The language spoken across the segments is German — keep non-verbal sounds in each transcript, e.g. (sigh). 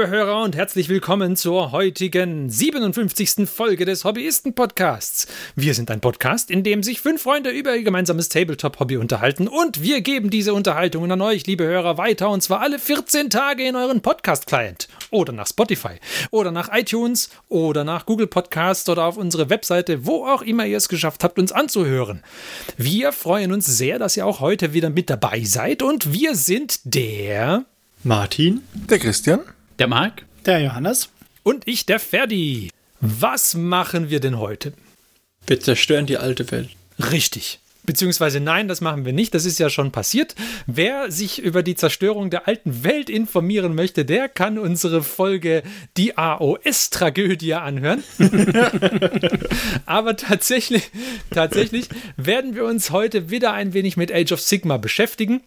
liebe Hörer, und herzlich willkommen zur heutigen 57. Folge des Hobbyisten-Podcasts. Wir sind ein Podcast, in dem sich fünf Freunde über ihr gemeinsames Tabletop-Hobby unterhalten und wir geben diese Unterhaltungen an euch, liebe Hörer, weiter und zwar alle 14 Tage in euren Podcast-Client oder nach Spotify oder nach iTunes oder nach Google Podcast oder auf unsere Webseite, wo auch immer ihr es geschafft habt, uns anzuhören. Wir freuen uns sehr, dass ihr auch heute wieder mit dabei seid und wir sind der Martin, der Christian, der Marc, der Johannes und ich, der Ferdi. Was machen wir denn heute? Wir zerstören die alte Welt. Richtig. Beziehungsweise nein, das machen wir nicht, das ist ja schon passiert. Wer sich über die Zerstörung der alten Welt informieren möchte, der kann unsere Folge Die AOS-Tragödie anhören. (laughs) Aber tatsächlich, tatsächlich werden wir uns heute wieder ein wenig mit Age of Sigma beschäftigen.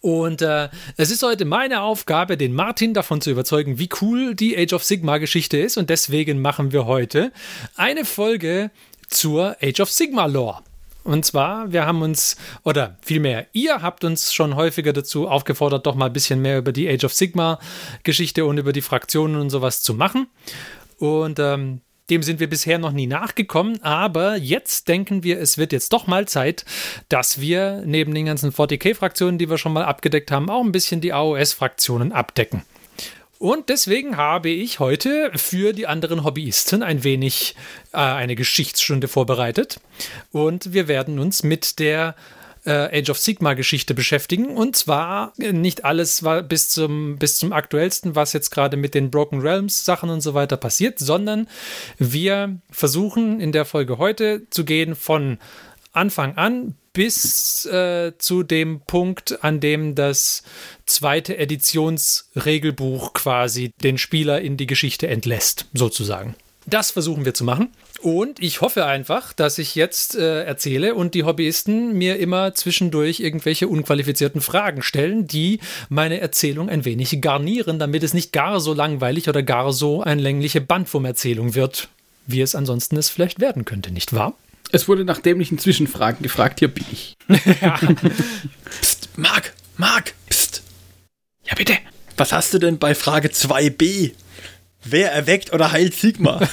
Und äh, es ist heute meine Aufgabe, den Martin davon zu überzeugen, wie cool die Age of Sigma Geschichte ist. Und deswegen machen wir heute eine Folge zur Age of Sigma Lore. Und zwar, wir haben uns, oder vielmehr, ihr habt uns schon häufiger dazu aufgefordert, doch mal ein bisschen mehr über die Age of Sigma Geschichte und über die Fraktionen und sowas zu machen. Und ähm, dem sind wir bisher noch nie nachgekommen, aber jetzt denken wir, es wird jetzt doch mal Zeit, dass wir neben den ganzen 40k-Fraktionen, die wir schon mal abgedeckt haben, auch ein bisschen die AOS-Fraktionen abdecken. Und deswegen habe ich heute für die anderen Hobbyisten ein wenig äh, eine Geschichtsstunde vorbereitet. Und wir werden uns mit der äh, Age of Sigma Geschichte beschäftigen. Und zwar nicht alles war bis zum, bis zum aktuellsten, was jetzt gerade mit den Broken Realms Sachen und so weiter passiert, sondern wir versuchen in der Folge heute zu gehen von Anfang an bis äh, zu dem Punkt, an dem das zweite Editionsregelbuch quasi den Spieler in die Geschichte entlässt, sozusagen. Das versuchen wir zu machen. Und ich hoffe einfach, dass ich jetzt äh, erzähle und die Hobbyisten mir immer zwischendurch irgendwelche unqualifizierten Fragen stellen, die meine Erzählung ein wenig garnieren, damit es nicht gar so langweilig oder gar so eine längliche Bandwurm-Erzählung wird, wie es ansonsten es vielleicht werden könnte, nicht wahr? Es wurde nach dämlichen Zwischenfragen gefragt, hier bin ich. ja. (laughs) Psst, Marc, Marc, psst. Ja, bitte. Was hast du denn bei Frage 2b? Wer erweckt oder heilt Sigma? (laughs)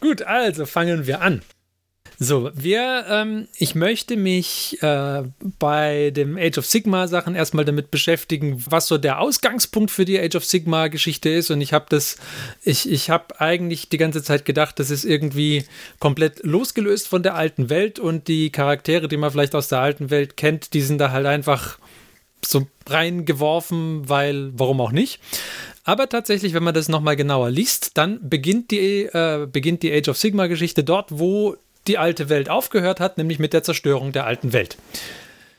Gut, also fangen wir an. So, wir, ähm, ich möchte mich äh, bei dem Age of Sigma Sachen erstmal damit beschäftigen, was so der Ausgangspunkt für die Age of Sigma Geschichte ist. Und ich habe das, ich, ich habe eigentlich die ganze Zeit gedacht, das ist irgendwie komplett losgelöst von der alten Welt und die Charaktere, die man vielleicht aus der alten Welt kennt, die sind da halt einfach so reingeworfen, weil, warum auch nicht. Aber tatsächlich, wenn man das nochmal genauer liest, dann beginnt die, äh, beginnt die Age of Sigma-Geschichte dort, wo die alte Welt aufgehört hat, nämlich mit der Zerstörung der alten Welt.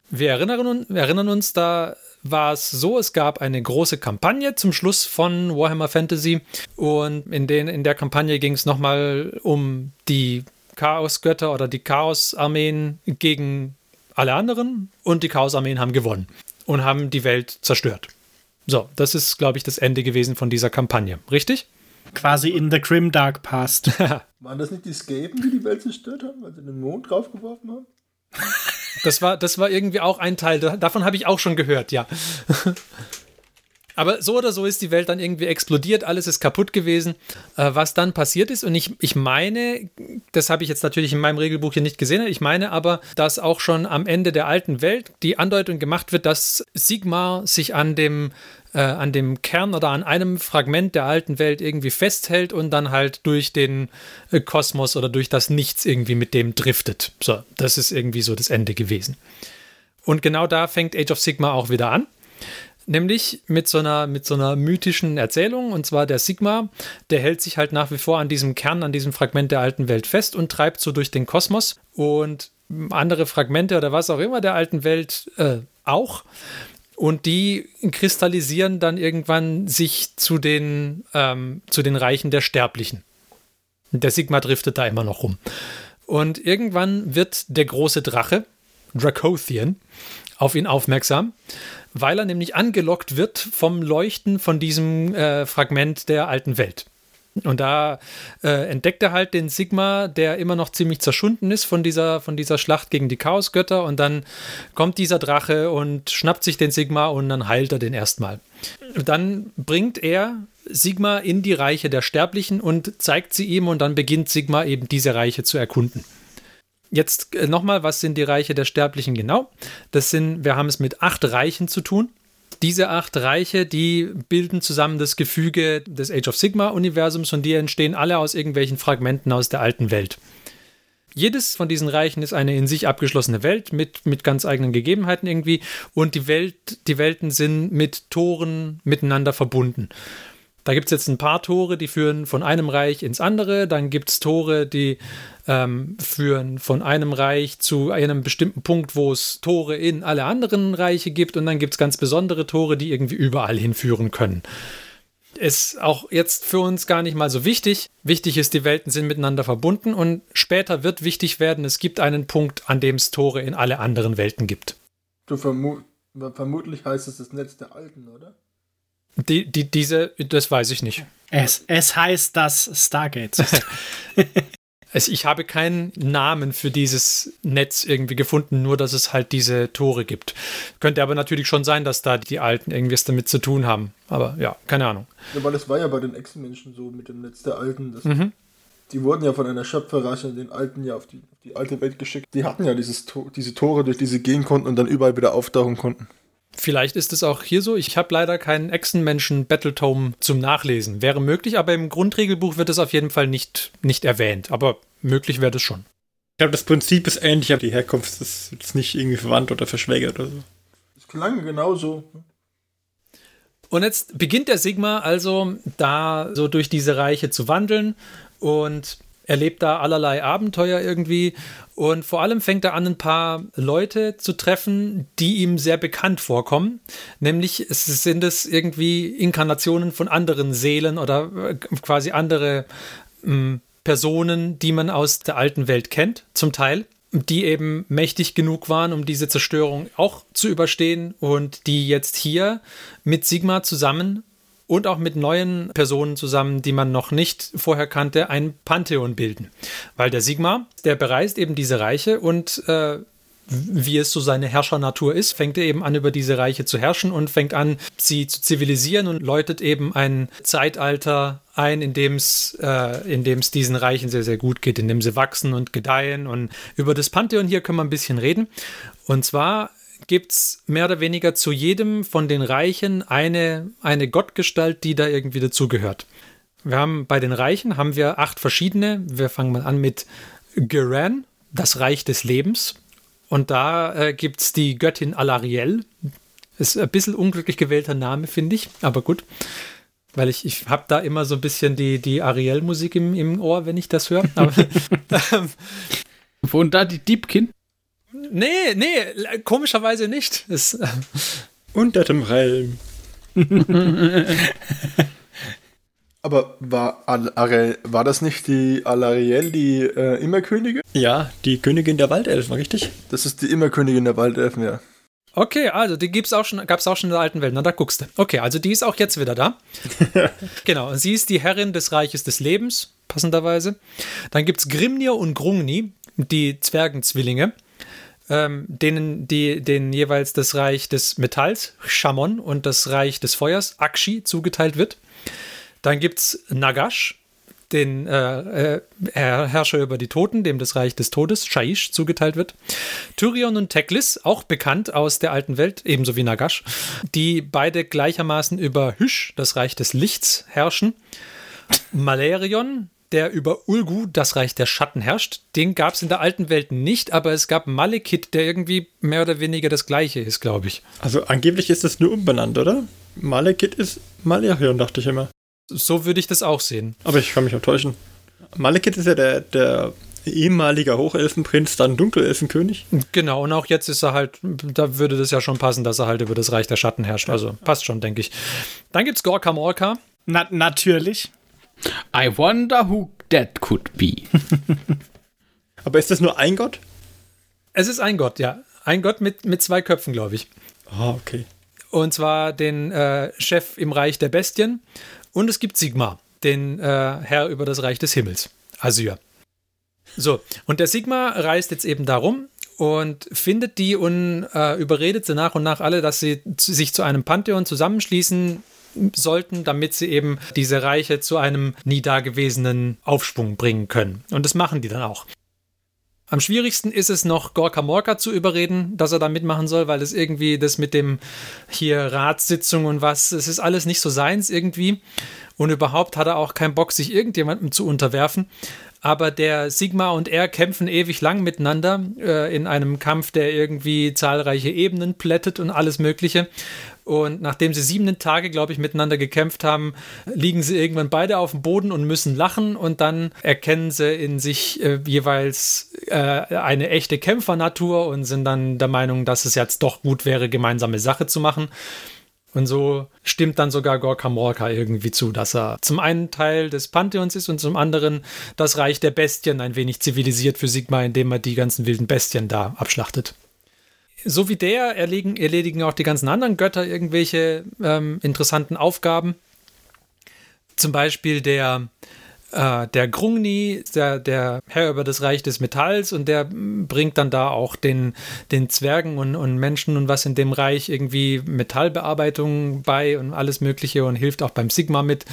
Wir erinnern, erinnern uns, da war es so, es gab eine große Kampagne zum Schluss von Warhammer Fantasy und in, den, in der Kampagne ging es nochmal um die Chaosgötter oder die Chaosarmeen gegen alle anderen und die Chaosarmeen haben gewonnen und haben die Welt zerstört. So, das ist, glaube ich, das Ende gewesen von dieser Kampagne, richtig? Quasi in the Grim Dark Past. (laughs) Waren das nicht die Skaven, die die Welt zerstört haben, weil sie den Mond draufgeworfen haben? Das war, das war irgendwie auch ein Teil, davon habe ich auch schon gehört, ja. Aber so oder so ist die Welt dann irgendwie explodiert, alles ist kaputt gewesen. Äh, was dann passiert ist, und ich, ich meine, das habe ich jetzt natürlich in meinem Regelbuch hier nicht gesehen, ich meine aber, dass auch schon am Ende der alten Welt die Andeutung gemacht wird, dass Sigmar sich an dem äh, an dem Kern oder an einem Fragment der alten Welt irgendwie festhält und dann halt durch den äh, Kosmos oder durch das Nichts irgendwie mit dem driftet. So, das ist irgendwie so das Ende gewesen. Und genau da fängt Age of Sigma auch wieder an. Nämlich mit so, einer, mit so einer mythischen Erzählung, und zwar der Sigma, der hält sich halt nach wie vor an diesem Kern, an diesem Fragment der alten Welt fest und treibt so durch den Kosmos und andere Fragmente oder was auch immer der alten Welt äh, auch. Und die kristallisieren dann irgendwann sich zu den, ähm, zu den Reichen der Sterblichen. Der Sigma driftet da immer noch rum. Und irgendwann wird der große Drache, Dracothian, auf ihn aufmerksam weil er nämlich angelockt wird vom Leuchten von diesem äh, Fragment der alten Welt. Und da äh, entdeckt er halt den Sigma, der immer noch ziemlich zerschunden ist von dieser, von dieser Schlacht gegen die Chaosgötter. Und dann kommt dieser Drache und schnappt sich den Sigma und dann heilt er den erstmal. Dann bringt er Sigma in die Reiche der Sterblichen und zeigt sie ihm und dann beginnt Sigma eben diese Reiche zu erkunden. Jetzt äh, nochmal, was sind die Reiche der Sterblichen genau? Das sind, wir haben es mit acht Reichen zu tun. Diese acht Reiche, die bilden zusammen das Gefüge des Age of Sigma-Universums und die entstehen alle aus irgendwelchen Fragmenten aus der alten Welt. Jedes von diesen Reichen ist eine in sich abgeschlossene Welt mit, mit ganz eigenen Gegebenheiten irgendwie und die, Welt, die Welten sind mit Toren miteinander verbunden. Da gibt es jetzt ein paar Tore, die führen von einem Reich ins andere. Dann gibt es Tore, die ähm, führen von einem Reich zu einem bestimmten Punkt, wo es Tore in alle anderen Reiche gibt. Und dann gibt es ganz besondere Tore, die irgendwie überall hinführen können. Ist auch jetzt für uns gar nicht mal so wichtig. Wichtig ist, die Welten sind miteinander verbunden und später wird wichtig werden, es gibt einen Punkt, an dem es Tore in alle anderen Welten gibt. Du vermu vermutlich heißt es das Netz der Alten, oder? Die, die, diese, das weiß ich nicht. Es, es heißt das Stargate. (laughs) Also ich habe keinen Namen für dieses Netz irgendwie gefunden, nur dass es halt diese Tore gibt. Könnte aber natürlich schon sein, dass da die Alten irgendwas damit zu tun haben. Aber ja, keine Ahnung. Ja, weil das war ja bei den Echsenmenschen so mit dem Netz der Alten. Mhm. Die wurden ja von einer Schöpferrasse, den Alten ja auf die, auf die alte Welt geschickt. Die hatten ja dieses, diese Tore, durch die sie gehen konnten und dann überall wieder auftauchen konnten. Vielleicht ist es auch hier so. Ich habe leider keinen Echsenmenschen Battletome zum Nachlesen. Wäre möglich, aber im Grundregelbuch wird es auf jeden Fall nicht, nicht erwähnt. Aber möglich wäre das schon. Ich glaube, das Prinzip ist ähnlich, aber die Herkunft ist jetzt nicht irgendwie verwandt oder verschwägert oder so. Es klang genauso. Und jetzt beginnt der Sigma also da so durch diese Reiche zu wandeln und erlebt da allerlei Abenteuer irgendwie und vor allem fängt er an, ein paar Leute zu treffen, die ihm sehr bekannt vorkommen. Nämlich sind es irgendwie Inkarnationen von anderen Seelen oder äh, quasi andere ähm, Personen, die man aus der alten Welt kennt, zum Teil die eben mächtig genug waren, um diese Zerstörung auch zu überstehen und die jetzt hier mit Sigma zusammen und auch mit neuen Personen zusammen, die man noch nicht vorher kannte, ein Pantheon bilden. Weil der Sigma, der bereist eben diese Reiche und äh, wie es so seine Herrschernatur ist, fängt er eben an, über diese Reiche zu herrschen und fängt an, sie zu zivilisieren und läutet eben ein Zeitalter ein, in dem es äh, diesen Reichen sehr, sehr gut geht, in dem sie wachsen und gedeihen. Und über das Pantheon hier können wir ein bisschen reden. Und zwar gibt es mehr oder weniger zu jedem von den Reichen eine, eine Gottgestalt, die da irgendwie dazugehört. Wir haben bei den Reichen haben wir acht verschiedene. Wir fangen mal an mit Geran, das Reich des Lebens. Und da äh, gibt es die Göttin Alariel. Ist ein bisschen unglücklich gewählter Name, finde ich, aber gut. Weil ich, ich habe da immer so ein bisschen die, die Ariel-Musik im, im Ohr, wenn ich das höre. Wo (laughs) (laughs) da die Diebkin? Nee, nee, komischerweise nicht. Es, äh Unter dem Helm. (laughs) Aber war, Al war das nicht die Alariel, die äh, Immerkönigin? Ja, die Königin der Waldelfen, richtig? Das ist die Immerkönigin der Waldelfen, ja. Okay, also die gibt's auch schon, gab es auch schon in der alten Welt. Na, da guckst du. Okay, also die ist auch jetzt wieder da. (laughs) genau, sie ist die Herrin des Reiches des Lebens, passenderweise. Dann gibt es Grimnir und Grungni, die Zwergenzwillinge ähm, denen, die, denen jeweils das Reich des Metalls, Shamon, und das Reich des Feuers, Akshi, zugeteilt wird. Dann gibt es Nagash, den äh, äh, Herrscher über die Toten, dem das Reich des Todes, Shaish, zugeteilt wird. Tyrion und Teklis, auch bekannt aus der alten Welt, ebenso wie Nagash, die beide gleichermaßen über Hysh, das Reich des Lichts, herrschen. Malerion, der über Ulgu, das Reich der Schatten, herrscht. Den gab es in der alten Welt nicht, aber es gab Malekith, der irgendwie mehr oder weniger das gleiche ist, glaube ich. Also angeblich ist es nur umbenannt, oder? Malekith ist Malerion, dachte ich immer. So würde ich das auch sehen. Aber ich kann mich auch täuschen. Malekith ist ja der, der ehemaliger Hochelfenprinz, dann Dunkelelfenkönig. Genau, und auch jetzt ist er halt, da würde das ja schon passen, dass er halt über das Reich der Schatten herrscht. Also passt schon, denke ich. Dann gibt es Gorka Morka. Na, natürlich. I wonder who that could be. (laughs) Aber ist das nur ein Gott? Es ist ein Gott, ja. Ein Gott mit, mit zwei Köpfen, glaube ich. Ah, okay. Und zwar den äh, Chef im Reich der Bestien. Und es gibt Sigma. den äh, Herr über das Reich des Himmels, Asyr. So, und der Sigma reist jetzt eben darum und findet die und äh, überredet sie nach und nach alle, dass sie sich zu einem Pantheon zusammenschließen sollten, damit sie eben diese Reiche zu einem nie dagewesenen Aufschwung bringen können. Und das machen die dann auch. Am schwierigsten ist es noch, Gorka Morka zu überreden, dass er da mitmachen soll, weil es irgendwie das mit dem hier Ratssitzung und was, es ist alles nicht so seins irgendwie. Und überhaupt hat er auch keinen Bock, sich irgendjemandem zu unterwerfen. Aber der Sigma und er kämpfen ewig lang miteinander äh, in einem Kampf, der irgendwie zahlreiche Ebenen plättet und alles Mögliche. Und nachdem sie sieben Tage, glaube ich, miteinander gekämpft haben, liegen sie irgendwann beide auf dem Boden und müssen lachen. Und dann erkennen sie in sich äh, jeweils äh, eine echte Kämpfernatur und sind dann der Meinung, dass es jetzt doch gut wäre, gemeinsame Sache zu machen. Und so stimmt dann sogar Gorka Morka irgendwie zu, dass er zum einen Teil des Pantheons ist und zum anderen das Reich der Bestien ein wenig zivilisiert für Sigma, indem er die ganzen wilden Bestien da abschlachtet so wie der erledigen, erledigen auch die ganzen anderen Götter irgendwelche ähm, interessanten Aufgaben. Zum Beispiel der, äh, der Grungni, der, der Herr über das Reich des Metalls, und der bringt dann da auch den, den Zwergen und, und Menschen und was in dem Reich irgendwie Metallbearbeitung bei und alles Mögliche und hilft auch beim Sigma mit.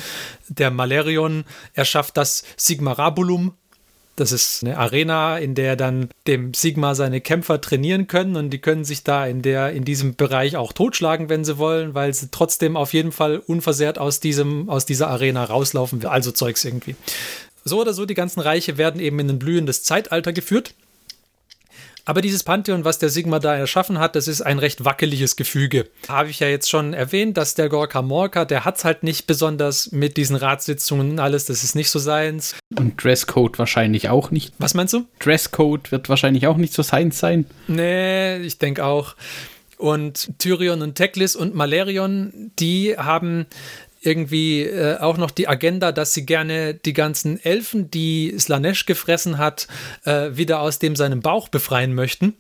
Der Malerion erschafft das Sigmarabulum, das ist eine Arena, in der dann dem Sigma seine Kämpfer trainieren können und die können sich da in der in diesem Bereich auch totschlagen, wenn sie wollen, weil sie trotzdem auf jeden Fall unversehrt aus diesem aus dieser Arena rauslaufen, also Zeugs irgendwie. So oder so, die ganzen Reiche werden eben in ein blühendes Zeitalter geführt. Aber dieses Pantheon, was der Sigma da erschaffen hat, das ist ein recht wackeliges Gefüge. Habe ich ja jetzt schon erwähnt, dass der Gorka Morka, der hat es halt nicht besonders mit diesen Ratssitzungen und alles, das ist nicht so seins. Und Dresscode wahrscheinlich auch nicht. Was meinst du? Dresscode wird wahrscheinlich auch nicht so seins sein. Nee, ich denke auch. Und Tyrion und Teklis und Malerion, die haben irgendwie äh, auch noch die Agenda, dass sie gerne die ganzen Elfen, die Slanesh gefressen hat, äh, wieder aus dem seinem Bauch befreien möchten.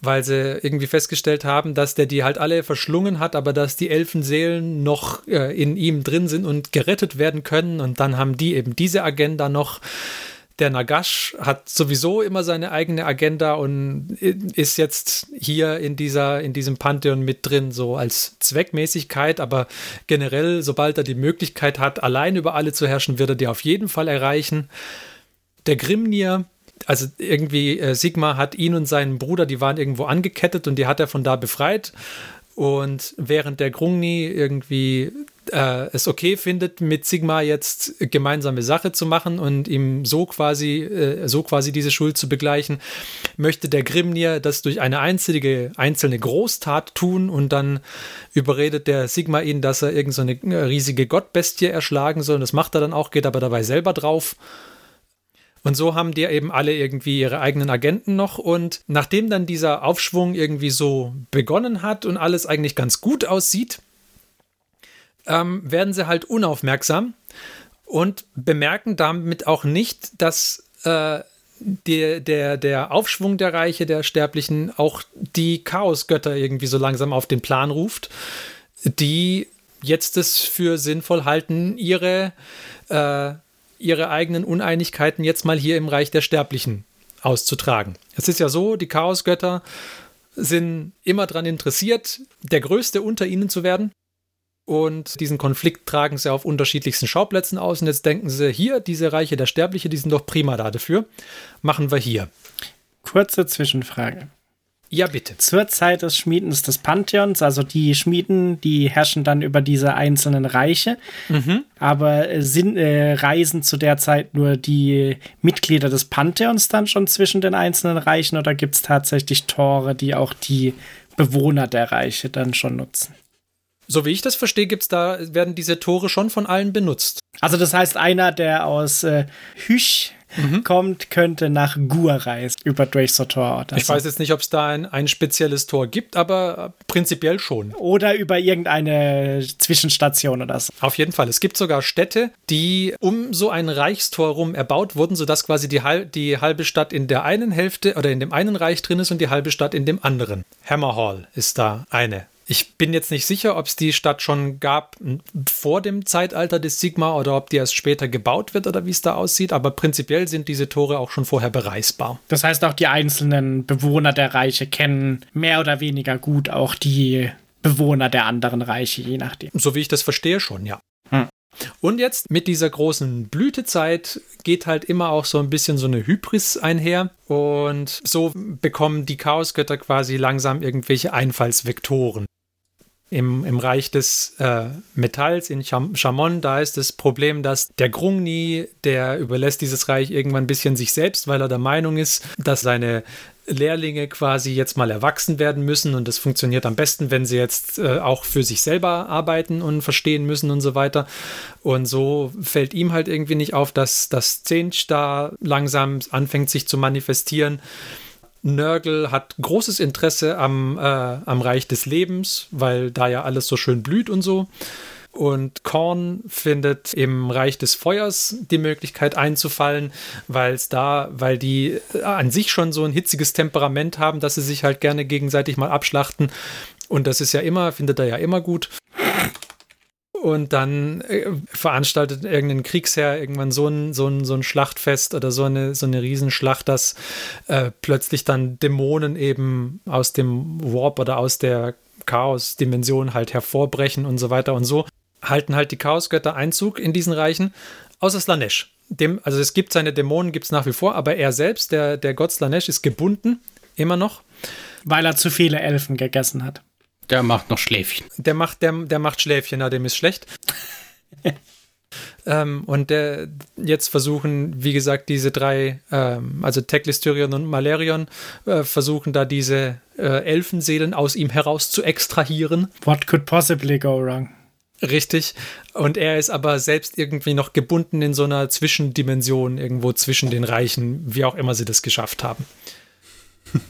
Weil sie irgendwie festgestellt haben, dass der die halt alle verschlungen hat, aber dass die Elfenseelen noch äh, in ihm drin sind und gerettet werden können. Und dann haben die eben diese Agenda noch der Nagash hat sowieso immer seine eigene Agenda und ist jetzt hier in dieser, in diesem Pantheon mit drin, so als Zweckmäßigkeit, aber generell, sobald er die Möglichkeit hat, allein über alle zu herrschen, wird er die auf jeden Fall erreichen. Der Grimnir, also irgendwie äh, Sigma hat ihn und seinen Bruder, die waren irgendwo angekettet und die hat er von da befreit. Und während der Grungni irgendwie äh, es okay findet, mit Sigma jetzt gemeinsame Sache zu machen und ihm so quasi, äh, so quasi diese Schuld zu begleichen, möchte der Grimnir das durch eine einzige, einzelne Großtat tun und dann überredet der Sigma ihn, dass er irgendeine so riesige Gottbestie erschlagen soll. Und das macht er dann auch, geht aber dabei selber drauf. Und so haben die eben alle irgendwie ihre eigenen Agenten noch. Und nachdem dann dieser Aufschwung irgendwie so begonnen hat und alles eigentlich ganz gut aussieht, ähm, werden sie halt unaufmerksam und bemerken damit auch nicht, dass äh, der, der, der Aufschwung der Reiche, der Sterblichen, auch die Chaosgötter irgendwie so langsam auf den Plan ruft, die jetzt es für sinnvoll halten, ihre, äh, ihre eigenen Uneinigkeiten jetzt mal hier im Reich der Sterblichen auszutragen. Es ist ja so, die Chaosgötter sind immer daran interessiert, der Größte unter ihnen zu werden. Und diesen Konflikt tragen sie auf unterschiedlichsten Schauplätzen aus. Und jetzt denken sie, hier, diese Reiche der Sterbliche, die sind doch prima da dafür. Machen wir hier. Kurze Zwischenfrage. Ja, bitte. Zur Zeit des Schmiedens des Pantheons, also die Schmieden, die herrschen dann über diese einzelnen Reiche, mhm. aber äh, sind, äh, reisen zu der Zeit nur die Mitglieder des Pantheons dann schon zwischen den einzelnen Reichen oder gibt es tatsächlich Tore, die auch die Bewohner der Reiche dann schon nutzen? So wie ich das verstehe, gibt's da, werden diese Tore schon von allen benutzt. Also das heißt, einer, der aus äh, Hüsch mhm. kommt, könnte nach Gur reisen, über Dracer Tor. Ich so. weiß jetzt nicht, ob es da ein, ein spezielles Tor gibt, aber prinzipiell schon. Oder über irgendeine Zwischenstation oder so. Auf jeden Fall. Es gibt sogar Städte, die um so ein Reichstor rum erbaut wurden, sodass quasi die, die halbe Stadt in der einen Hälfte oder in dem einen Reich drin ist und die halbe Stadt in dem anderen. Hammerhall ist da eine Ich bin jetzt nicht sicher, ob es die Stadt schon gab vor dem Zeitalter des Sigma oder ob die erst später gebaut wird oder wie es da aussieht, aber prinzipiell sind diese Tore auch schon vorher bereisbar. Das heißt, auch die einzelnen Bewohner der Reiche kennen mehr oder weniger gut auch die Bewohner der anderen Reiche, je nachdem. So wie ich das verstehe, schon, ja. Hm. Und jetzt mit dieser großen Blütezeit geht halt immer auch so ein bisschen so eine Hybris einher. Und so bekommen die Chaosgötter quasi langsam irgendwelche Einfallsvektoren. Im, im Reich des äh, Metalls in Chamon, da ist das Problem, dass der Grungni, der überlässt dieses Reich irgendwann ein bisschen sich selbst, weil er der Meinung ist, dass seine Lehrlinge quasi jetzt mal erwachsen werden müssen und das funktioniert am besten, wenn sie jetzt äh, auch für sich selber arbeiten und verstehen müssen und so weiter. Und so fällt ihm halt irgendwie nicht auf, dass das Zench da langsam anfängt sich zu manifestieren. Nörgel hat großes Interesse am, äh, am Reich des Lebens, weil da ja alles so schön blüht und so. Und Korn findet im Reich des Feuers die Möglichkeit einzufallen, weil es da, weil die äh, an sich schon so ein hitziges Temperament haben, dass sie sich halt gerne gegenseitig mal abschlachten. Und das ist ja immer, findet er ja immer gut. Und dann äh, veranstaltet irgendein Kriegsherr irgendwann so ein, so ein, so ein Schlachtfest oder so eine, so eine Riesenschlacht, dass äh, plötzlich dann Dämonen eben aus dem Warp oder aus der Chaos-Dimension halt hervorbrechen und so weiter und so halten halt die Chaosgötter Einzug in diesen Reichen, außer Slanesh. Dem, also es gibt seine Dämonen, gibt es nach wie vor, aber er selbst, der, der Gott Slanesh, ist gebunden, immer noch. Weil er zu viele Elfen gegessen hat. Der macht noch Schläfchen. Der macht, der, der macht Schläfchen, na, dem ist schlecht. (laughs) ähm, und der, jetzt versuchen, wie gesagt, diese drei, ähm, also Teklistyrion und Malerion, äh, versuchen da diese äh, Elfenseelen aus ihm heraus zu extrahieren. What could possibly go wrong? Richtig. Und er ist aber selbst irgendwie noch gebunden in so einer Zwischendimension, irgendwo zwischen den Reichen, wie auch immer sie das geschafft haben. (laughs)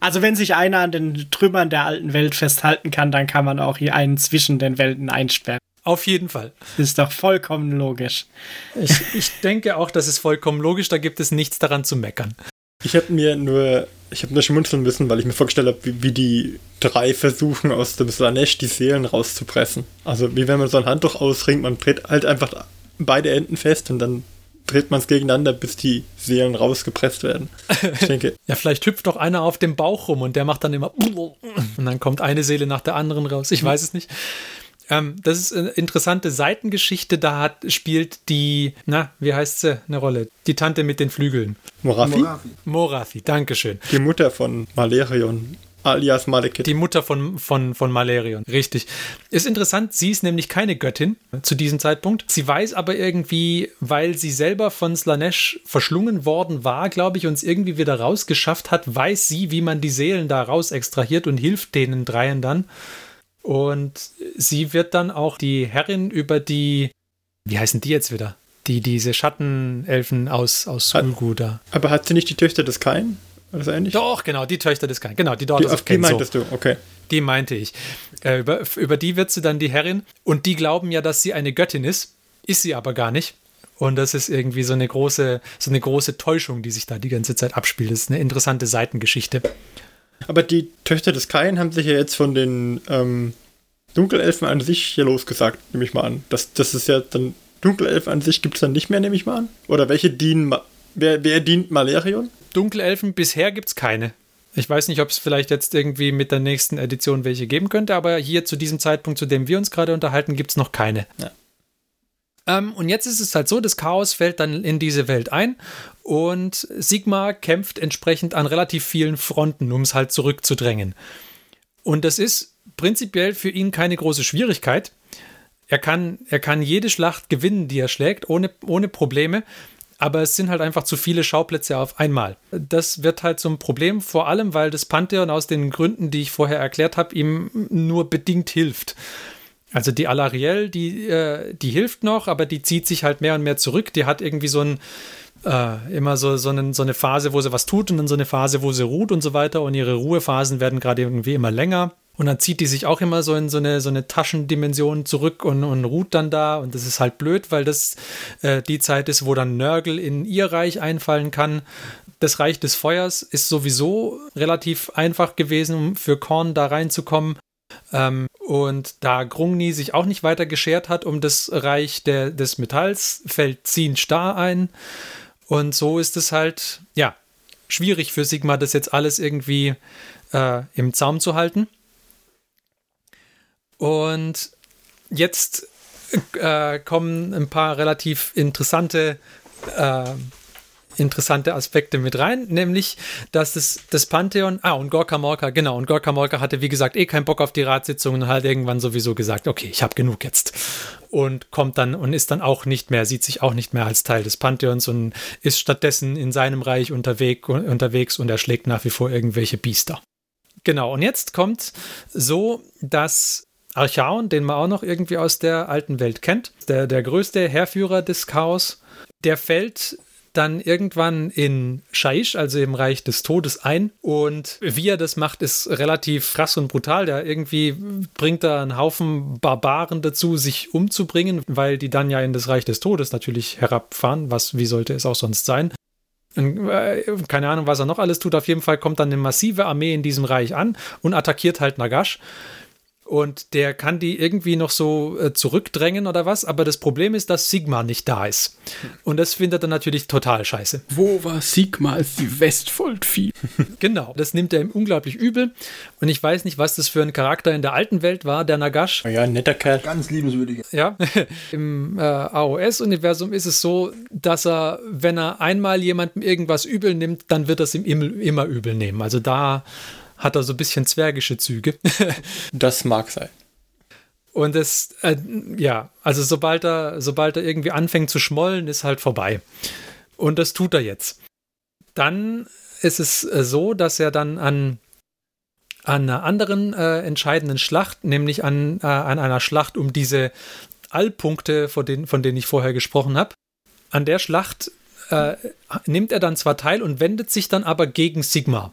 Also wenn sich einer an den Trümmern der alten Welt festhalten kann, dann kann man auch hier einen zwischen den Welten einsperren. Auf jeden Fall. Ist doch vollkommen logisch. Ich, ich denke auch, das ist vollkommen logisch, da gibt es nichts daran zu meckern. Ich habe mir nur, ich habe nur schmunzeln müssen, weil ich mir vorgestellt habe, wie, wie, die drei versuchen, aus dem Slanesh die Seelen rauszupressen. Also wie wenn man so ein Handtuch ausringt, man dreht halt einfach beide Enden fest und dann dreht man es gegeneinander, bis die Seelen rausgepresst werden. Ich (laughs) denke. ja, vielleicht hüpft doch einer auf dem Bauch rum und der macht dann immer (laughs) und dann kommt eine Seele nach der anderen raus. Ich weiß es nicht. Ähm, das ist eine interessante Seitengeschichte. Da hat, spielt die, na, wie heißt sie, eine Rolle? Die Tante mit den Flügeln. Morathi? Morathi, Morathi Dankeschön. Die Mutter von Malerion alias Malekith. Die Mutter von, von, von Malerion, richtig. Ist interessant, sie ist nämlich keine Göttin zu diesem Zeitpunkt. Sie weiß aber irgendwie, weil sie selber von Slanesh verschlungen worden war, glaube ich, und es irgendwie wieder rausgeschafft hat, weiß sie, wie man die Seelen da raus extrahiert und hilft denen dreien dann. Und sie wird dann auch die Herrin über die, wie heißen die jetzt wieder? Die, diese Schattenelfen aus, aus Sulgu da. Aber hat sie nicht die Töchter des Kain? War das ähnlich? Doch, genau, die Töchter des Kain. Genau, die Daughters die, of Kain. Die meintest so. du, okay. Die meinte ich. Äh, über, über die wird sie dann die Herrin. Und die glauben ja, dass sie eine Göttin ist. Ist sie aber gar nicht. Und das ist irgendwie so eine große, so eine große Täuschung, die sich da die ganze Zeit abspielt. Das ist eine interessante Seitengeschichte. Aber die Töchter des Kain haben sich ja jetzt von den ähm, Dunkelelfen an sich hier losgesagt, nehme ich mal an. Das, das ist ja dann. Dunkelelfen an sich gibt es dann nicht mehr, nehme ich mal an. Oder welche dienen. Wer, wer dient Malerion? Dunkelelfen bisher gibt es keine. Ich weiß nicht, ob es vielleicht jetzt irgendwie mit der nächsten Edition welche geben könnte, aber hier zu diesem Zeitpunkt, zu dem wir uns gerade unterhalten, gibt es noch keine. Ja. Ähm, und jetzt ist es halt so, das Chaos fällt dann in diese Welt ein und Sigma kämpft entsprechend an relativ vielen Fronten, um es halt zurückzudrängen. Und das ist prinzipiell für ihn keine große Schwierigkeit. Er kann, er kann jede Schlacht gewinnen, die er schlägt, ohne, ohne Probleme. Aber es sind halt einfach zu viele Schauplätze auf einmal. Das wird halt zum Problem, vor allem weil das Pantheon aus den Gründen, die ich vorher erklärt habe, ihm nur bedingt hilft. Also die Alariel, die, äh, die hilft noch, aber die zieht sich halt mehr und mehr zurück. Die hat irgendwie so ein, äh, immer so, so, einen, so eine Phase, wo sie was tut und dann so eine Phase, wo sie ruht und so weiter. Und ihre Ruhephasen werden gerade irgendwie immer länger. Und dann zieht die sich auch immer so in so eine, so eine Taschendimension zurück und, und ruht dann da. Und das ist halt blöd, weil das äh, die Zeit ist, wo dann Nörgel in ihr Reich einfallen kann. Das Reich des Feuers ist sowieso relativ einfach gewesen, um für Korn da reinzukommen Ähm, und da Grungni sich auch nicht weiter geschert hat um das Reich der, des Metalls, fällt Zin Star ein. Und so ist es halt, ja, schwierig für Sigma, das jetzt alles irgendwie äh, im Zaum zu halten. Und jetzt äh, kommen ein paar relativ interessante äh, interessante Aspekte mit rein, nämlich, dass das, das Pantheon, ah, und Gorka Morka, genau, und Gorka Morka hatte, wie gesagt, eh keinen Bock auf die Ratssitzung und hat irgendwann sowieso gesagt, okay, ich habe genug jetzt. Und kommt dann und ist dann auch nicht mehr, sieht sich auch nicht mehr als Teil des Pantheons und ist stattdessen in seinem Reich unterwegs, unterwegs und erschlägt nach wie vor irgendwelche Biester. Genau, und jetzt kommt so, dass Archaon, den man auch noch irgendwie aus der alten Welt kennt, der, der größte Herrführer des Chaos, der fällt dann irgendwann in Shaish, also im Reich des Todes, ein. Und wie er das macht, ist relativ krass und brutal. Der irgendwie bringt da einen Haufen Barbaren dazu, sich umzubringen, weil die dann ja in das Reich des Todes natürlich herabfahren. Was, wie sollte es auch sonst sein? Äh, keine Ahnung, was er noch alles tut. Auf jeden Fall kommt dann eine massive Armee in diesem Reich an und attackiert halt Nagash und der kann die irgendwie noch so äh, zurückdrängen oder was. Aber das Problem ist, dass Sigma nicht da ist. Und das findet er natürlich total scheiße. Wo war Sigma, als die Westfold fiel? (laughs) genau, das nimmt er ihm unglaublich übel. Und ich weiß nicht, was das für ein Charakter in der alten Welt war, der Nagash. Ja, ein netter Kerl. Ganz liebenswürdig. Ja, (laughs) im äh, AOS-Universum ist es so, dass er, wenn er einmal jemandem irgendwas übel nimmt, dann wird er es ihm immer übel nehmen. Also da hat er so ein bisschen zwergische Züge. (laughs) das mag sein. Und es, äh, ja, also sobald er, sobald er irgendwie anfängt zu schmollen, ist halt vorbei. Und das tut er jetzt. Dann ist es äh, so, dass er dann an, an einer anderen äh, entscheidenden Schlacht, nämlich an, äh, an einer Schlacht um diese Allpunkte, von denen, von denen ich vorher gesprochen habe, an der Schlacht äh, nimmt er dann zwar teil und wendet sich dann aber gegen Sigma.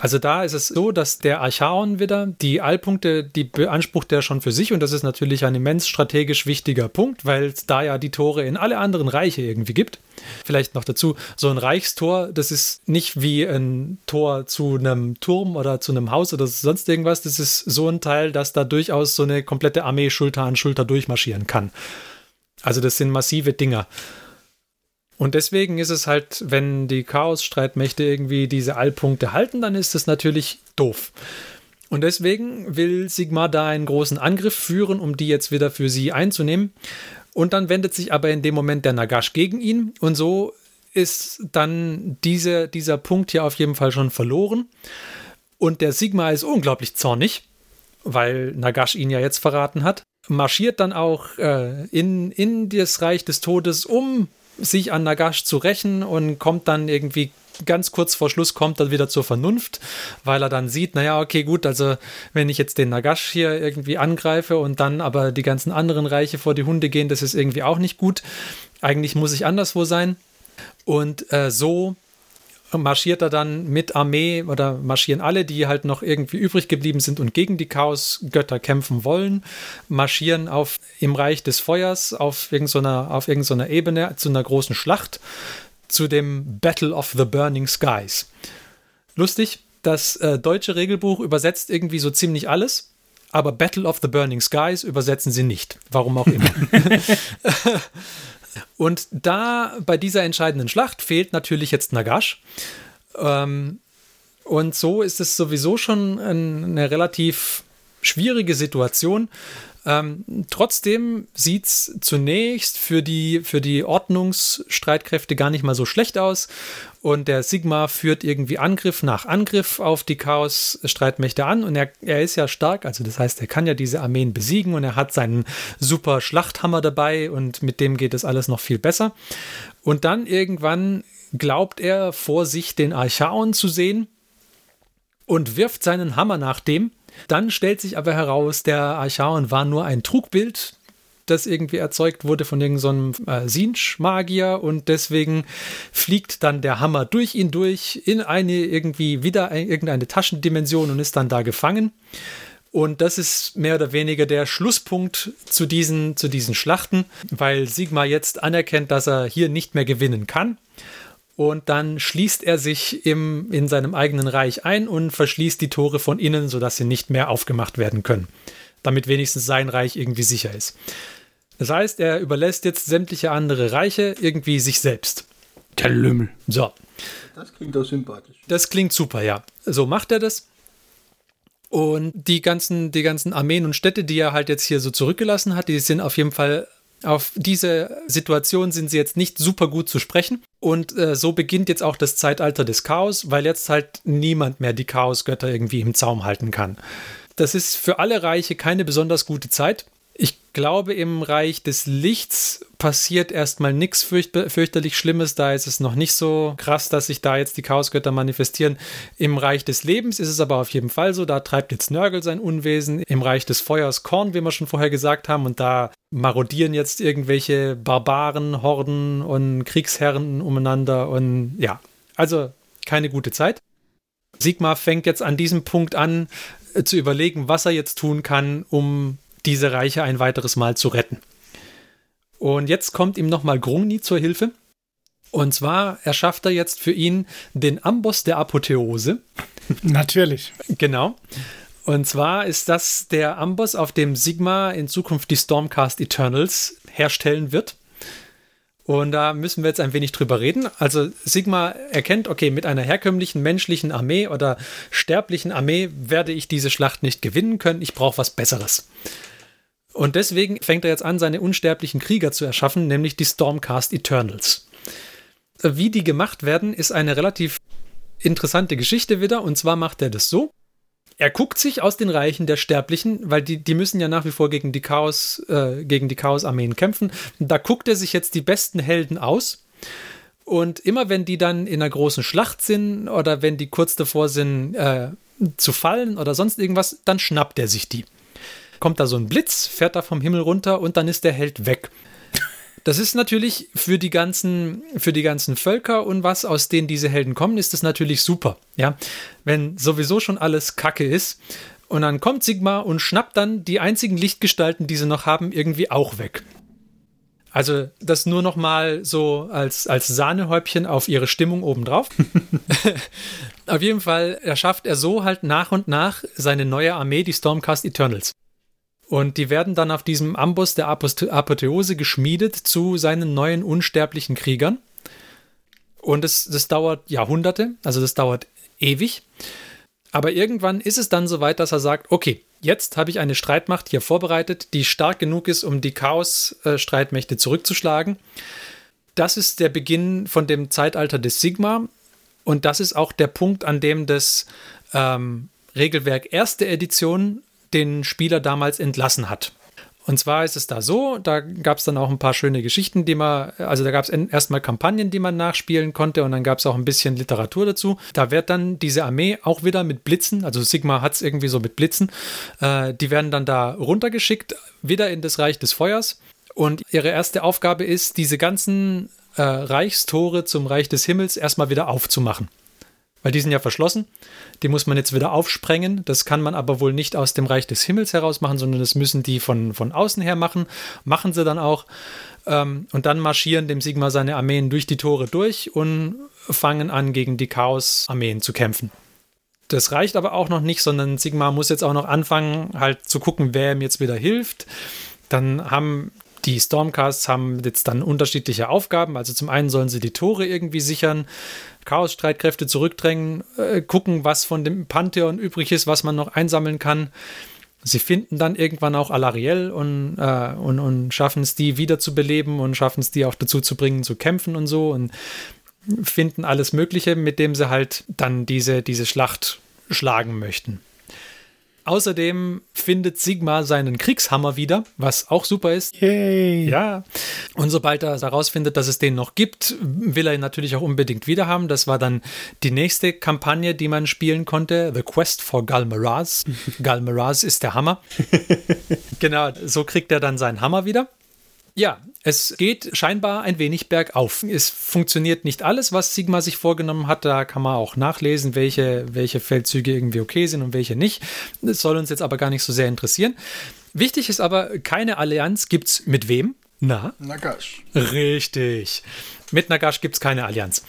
Also da ist es so, dass der Archaon wieder die Allpunkte, die beansprucht er schon für sich und das ist natürlich ein immens strategisch wichtiger Punkt, weil es da ja die Tore in alle anderen Reiche irgendwie gibt. Vielleicht noch dazu, so ein Reichstor, das ist nicht wie ein Tor zu einem Turm oder zu einem Haus oder sonst irgendwas, das ist so ein Teil, dass da durchaus so eine komplette Armee Schulter an Schulter durchmarschieren kann. Also das sind massive Dinger. Und deswegen ist es halt, wenn die Chaos-Streitmächte irgendwie diese Allpunkte halten, dann ist das natürlich doof. Und deswegen will Sigmar da einen großen Angriff führen, um die jetzt wieder für sie einzunehmen. Und dann wendet sich aber in dem Moment der Nagash gegen ihn. Und so ist dann diese, dieser Punkt hier auf jeden Fall schon verloren. Und der Sigma ist unglaublich zornig, weil Nagash ihn ja jetzt verraten hat. Marschiert dann auch äh, in, in das Reich des Todes, um sich an Nagash zu rächen und kommt dann irgendwie ganz kurz vor Schluss kommt er wieder zur Vernunft, weil er dann sieht, naja, okay, gut, also wenn ich jetzt den Nagash hier irgendwie angreife und dann aber die ganzen anderen Reiche vor die Hunde gehen, das ist irgendwie auch nicht gut. Eigentlich muss ich anderswo sein. Und äh, so marschiert er dann mit Armee oder marschieren alle, die halt noch irgendwie übrig geblieben sind und gegen die Chaosgötter kämpfen wollen, marschieren auf im Reich des Feuers auf irgendeiner auf irgendeiner Ebene zu einer großen Schlacht zu dem Battle of the Burning Skies. Lustig, das äh, deutsche Regelbuch übersetzt irgendwie so ziemlich alles, aber Battle of the Burning Skies übersetzen sie nicht. Warum auch immer. (laughs) (laughs) Und da bei dieser entscheidenden Schlacht fehlt natürlich jetzt Nagash. Ähm, und so ist es sowieso schon eine relativ schwierige Situation. Ähm, trotzdem sieht es zunächst für die, für die Ordnungsstreitkräfte gar nicht mal so schlecht aus. Und der Sigma führt irgendwie Angriff nach Angriff auf die Chaos-Streitmächte an. Und er, er ist ja stark, also das heißt, er kann ja diese Armeen besiegen und er hat seinen super Schlachthammer dabei und mit dem geht es alles noch viel besser. Und dann irgendwann glaubt er vor sich den Archaon zu sehen und wirft seinen Hammer nach dem dann stellt sich aber heraus, der Archaon war nur ein Trugbild, das irgendwie erzeugt wurde von irgendeinem so äh, Sinch-Magier und deswegen fliegt dann der Hammer durch ihn durch in eine irgendwie wieder ein, irgendeine Taschendimension und ist dann da gefangen. Und das ist mehr oder weniger der Schlusspunkt zu diesen, zu diesen Schlachten, weil Sigmar jetzt anerkennt, dass er hier nicht mehr gewinnen kann und dann schließt er sich im, in seinem eigenen Reich ein und verschließt die Tore von innen, sodass sie nicht mehr aufgemacht werden können, damit wenigstens sein Reich irgendwie sicher ist. Das heißt, er überlässt jetzt sämtliche andere Reiche irgendwie sich selbst. Der Lümmel. So, Das klingt doch sympathisch. das klingt super, ja. So macht er das. Und die ganzen, die ganzen Armeen und Städte, die er halt jetzt hier so zurückgelassen hat, die sind auf jeden Fall auf diese Situation sind sie jetzt nicht super gut zu sprechen. Und äh, so beginnt jetzt auch das Zeitalter des Chaos, weil jetzt halt niemand mehr die Chaosgötter irgendwie im Zaum halten kann. Das ist für alle Reiche keine besonders gute Zeit. Glaube, im Reich des Lichts passiert erstmal nichts fürcht fürchterlich Schlimmes. Da ist es noch nicht so krass, dass sich da jetzt die Chaosgötter manifestieren. Im Reich des Lebens ist es aber auf jeden Fall so. Da treibt jetzt Nörgel sein Unwesen. Im Reich des Feuers Korn, wie wir schon vorher gesagt haben. Und da marodieren jetzt irgendwelche Barbaren, Horden und Kriegsherren umeinander. Und ja, also keine gute Zeit. Sigmar fängt jetzt an diesem Punkt an äh, zu überlegen, was er jetzt tun kann, um diese Reiche ein weiteres Mal zu retten. Und jetzt kommt ihm nochmal Grungni zur Hilfe. Und zwar erschafft er jetzt für ihn den Amboss der Apotheose. Natürlich. Genau. Und zwar ist das der Amboss, auf dem Sigma in Zukunft die Stormcast Eternals herstellen wird. Und da müssen wir jetzt ein wenig drüber reden. Also Sigma erkennt, okay, mit einer herkömmlichen menschlichen Armee oder sterblichen Armee werde ich diese Schlacht nicht gewinnen können. Ich brauche was Besseres. Und deswegen fängt er jetzt an, seine unsterblichen Krieger zu erschaffen, nämlich die Stormcast Eternals. Wie die gemacht werden, ist eine relativ interessante Geschichte wieder. Und zwar macht er das so. Er guckt sich aus den Reichen der Sterblichen, weil die, die müssen ja nach wie vor gegen die Chaos, äh, gegen die Chaos-Armeen kämpfen. Da guckt er sich jetzt die besten Helden aus. Und immer wenn die dann in einer großen Schlacht sind oder wenn die kurz davor sind äh, zu fallen oder sonst irgendwas, dann schnappt er sich die. Kommt da so ein Blitz, fährt da vom Himmel runter und dann ist der Held weg. Das ist natürlich für die ganzen, für die ganzen Völker und was, aus denen diese Helden kommen, ist das natürlich super. Ja, wenn sowieso schon alles Kacke ist und dann kommt Sigma und schnappt dann die einzigen Lichtgestalten, die sie noch haben, irgendwie auch weg. Also das nur noch mal so als, als Sahnehäubchen auf ihre Stimmung obendrauf. (laughs) auf jeden Fall erschafft er so halt nach und nach seine neue Armee, die Stormcast Eternals. Und die werden dann auf diesem Amboss der Apotheose geschmiedet zu seinen neuen unsterblichen Kriegern. Und das, das dauert Jahrhunderte, also das dauert ewig. Aber irgendwann ist es dann so weit, dass er sagt, okay, jetzt habe ich eine Streitmacht hier vorbereitet, die stark genug ist, um die Chaos-Streitmächte zurückzuschlagen. Das ist der Beginn von dem Zeitalter des Sigma. Und das ist auch der Punkt, an dem das ähm, Regelwerk erste Edition den Spieler damals entlassen hat. Und zwar ist es da so, da gab es dann auch ein paar schöne Geschichten, die man, also da gab es erstmal Kampagnen, die man nachspielen konnte und dann gab es auch ein bisschen Literatur dazu. Da wird dann diese Armee auch wieder mit Blitzen, also Sigma hat es irgendwie so mit Blitzen, äh, die werden dann da runtergeschickt, wieder in das Reich des Feuers. Und ihre erste Aufgabe ist, diese ganzen äh, Reichstore zum Reich des Himmels erstmal wieder aufzumachen. Weil die sind ja verschlossen. Die muss man jetzt wieder aufsprengen. Das kann man aber wohl nicht aus dem Reich des Himmels heraus machen, sondern das müssen die von, von außen her machen. Machen sie dann auch. Ähm, und dann marschieren dem Sigma seine Armeen durch die Tore durch und fangen an, gegen die Chaos-Armeen zu kämpfen. Das reicht aber auch noch nicht, sondern Sigma muss jetzt auch noch anfangen, halt zu gucken, wer ihm jetzt wieder hilft. Dann haben die Stormcasts haben jetzt dann unterschiedliche Aufgaben. Also zum einen sollen sie die Tore irgendwie sichern, Chaos-Streitkräfte zurückdrängen, äh, gucken, was von dem Pantheon übrig ist, was man noch einsammeln kann. Sie finden dann irgendwann auch Alariel und, äh, und, und schaffen es, die wiederzubeleben und schaffen es, die auch dazu zu bringen, zu kämpfen und so und finden alles Mögliche, mit dem sie halt dann diese, diese Schlacht schlagen möchten. Außerdem findet Sigma seinen Kriegshammer wieder, was auch super ist. Yay. Ja. Und sobald er herausfindet, dass es den noch gibt, will er ihn natürlich auch unbedingt wieder haben. Das war dann die nächste Kampagne, die man spielen konnte. The Quest for Galmaraz. (laughs) Galmaraz ist der Hammer. (laughs) genau, so kriegt er dann seinen Hammer wieder. Ja, es geht scheinbar ein wenig bergauf. Es funktioniert nicht alles, was Sigma sich vorgenommen hat. Da kann man auch nachlesen, welche, welche Feldzüge irgendwie okay sind und welche nicht. Das soll uns jetzt aber gar nicht so sehr interessieren. Wichtig ist aber, keine Allianz gibt es mit wem. Na? Nagash. Richtig. Mit Nagash gibt es keine Allianz.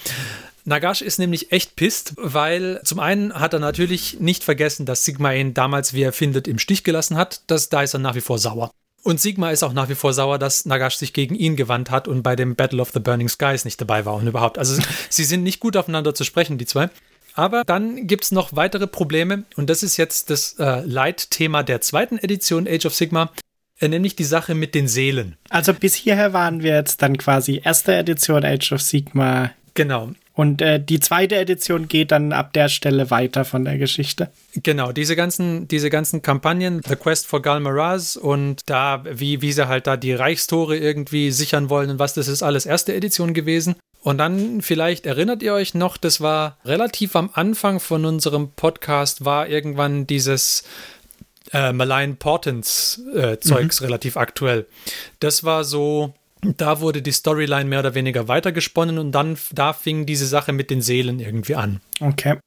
Nagash ist nämlich echt pisst, weil zum einen hat er natürlich nicht vergessen, dass Sigma ihn damals, wie er findet, im Stich gelassen hat. Das, da ist er nach wie vor sauer. Und Sigma ist auch nach wie vor sauer, dass Nagash sich gegen ihn gewandt hat und bei dem Battle of the Burning Skies nicht dabei war und überhaupt. Also (laughs) sie sind nicht gut aufeinander zu sprechen, die zwei. Aber dann gibt es noch weitere Probleme und das ist jetzt das äh, Leitthema der zweiten Edition Age of Sigma, äh, nämlich die Sache mit den Seelen. Also bis hierher waren wir jetzt dann quasi erste Edition Age of Sigma. Genau. Und äh, die zweite Edition geht dann ab der Stelle weiter von der Geschichte. Genau, diese ganzen, diese ganzen Kampagnen, The Quest for Galmaraz und da, wie, wie sie halt da die Reichstore irgendwie sichern wollen und was, das ist alles erste Edition gewesen. Und dann vielleicht erinnert ihr euch noch, das war relativ am Anfang von unserem Podcast, war irgendwann dieses äh, Malign Portents äh, Zeugs relativ aktuell. Das war so, da wurde die Storyline mehr oder weniger weitergesponnen und dann da fing diese Sache mit den Seelen irgendwie an. Okay.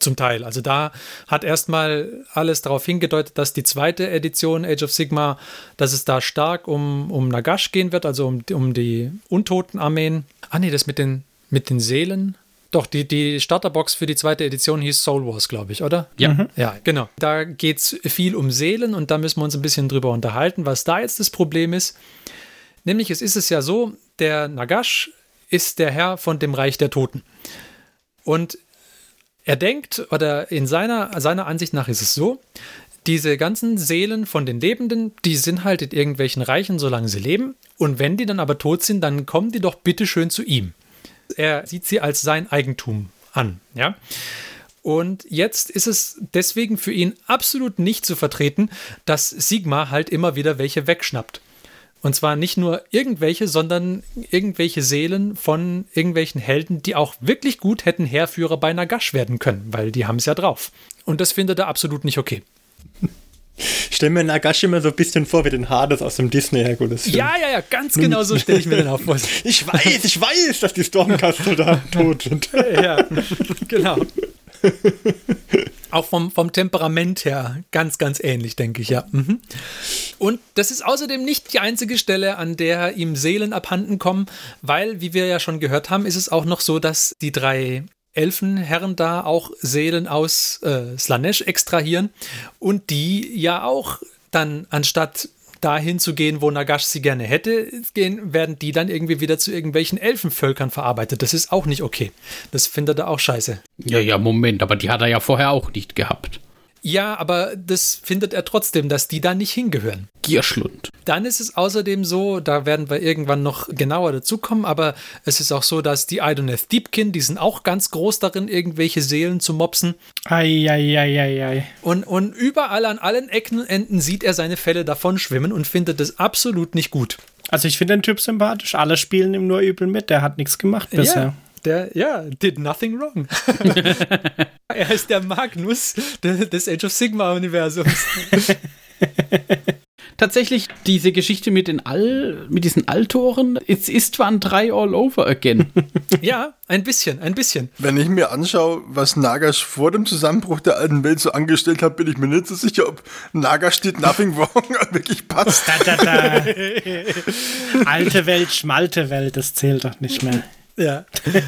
Zum Teil. Also da hat erstmal alles darauf hingedeutet, dass die zweite Edition Age of Sigma, dass es da stark um, um Nagash gehen wird, also um, um die Untotenarmeen. Ah nee, das mit den, mit den Seelen. Doch, die, die Starterbox für die zweite Edition hieß Soul Wars, glaube ich, oder? Ja. Ja, genau. Da geht es viel um Seelen und da müssen wir uns ein bisschen drüber unterhalten, was da jetzt das Problem ist. Nämlich, es ist es ja so, der Nagash ist der Herr von dem Reich der Toten. Und er denkt, oder in seiner, seiner Ansicht nach ist es so, diese ganzen Seelen von den Lebenden, die sind halt in irgendwelchen Reichen, solange sie leben. Und wenn die dann aber tot sind, dann kommen die doch bitteschön zu ihm. Er sieht sie als sein Eigentum an, ja. Und jetzt ist es deswegen für ihn absolut nicht zu vertreten, dass Sigma halt immer wieder welche wegschnappt. Und zwar nicht nur irgendwelche, sondern irgendwelche Seelen von irgendwelchen Helden, die auch wirklich gut hätten Heerführer bei Nagash werden können, weil die haben es ja drauf. Und das findet er absolut nicht okay. (laughs) Ich stelle mir Nagash immer so ein bisschen vor wie den Hades aus dem Disney-Herkules-Film. Ja, ja, ja, ganz genau so stelle ich mir den auch vor. (laughs) Ich weiß, ich weiß, dass die Stormcastle da (laughs) tot sind. ja, genau. Auch vom, vom Temperament her ganz, ganz ähnlich, denke ich, ja. Mhm. Und das ist außerdem nicht die einzige Stelle, an der ihm Seelen abhanden kommen, weil, wie wir ja schon gehört haben, ist es auch noch so, dass die drei Elfenherren da auch Seelen aus äh, Slanesh extrahieren und die ja auch dann anstatt dahin zu gehen, wo Nagash sie gerne hätte, gehen, werden die dann irgendwie wieder zu irgendwelchen Elfenvölkern verarbeitet. Das ist auch nicht okay. Das findet er auch scheiße. Ja, ja, Moment, aber die hat er ja vorher auch nicht gehabt. Ja, aber das findet er trotzdem, dass die da nicht hingehören. Gierschlund. Dann ist es außerdem so, da werden wir irgendwann noch genauer dazukommen, aber es ist auch so, dass die Idoneth Deepkin, die sind auch ganz groß darin, irgendwelche Seelen zu mopsen. Eieieiei. Und, und überall an allen Ecken und Enden sieht er seine Fälle davon schwimmen und findet es absolut nicht gut. Also ich finde den Typ sympathisch. Alle spielen ihm nur übel mit. Der hat nichts gemacht bisher. Ja. Der, ja, did nothing wrong. (laughs) er ist der Magnus de- des Age of Sigma-Universums. (laughs) Tatsächlich, diese Geschichte mit den All, mit diesen Alltoren, es ist zwar ein drei all over again. (laughs) ja, ein bisschen, ein bisschen. Wenn ich mir anschaue, was Nagash vor dem Zusammenbruch der alten Welt so angestellt hat, bin ich mir nicht so sicher, ob Nagash did nothing wrong wirklich passt. Da, da, da. Alte Welt, schmalte Welt, das zählt doch nicht mehr. Ja. (laughs)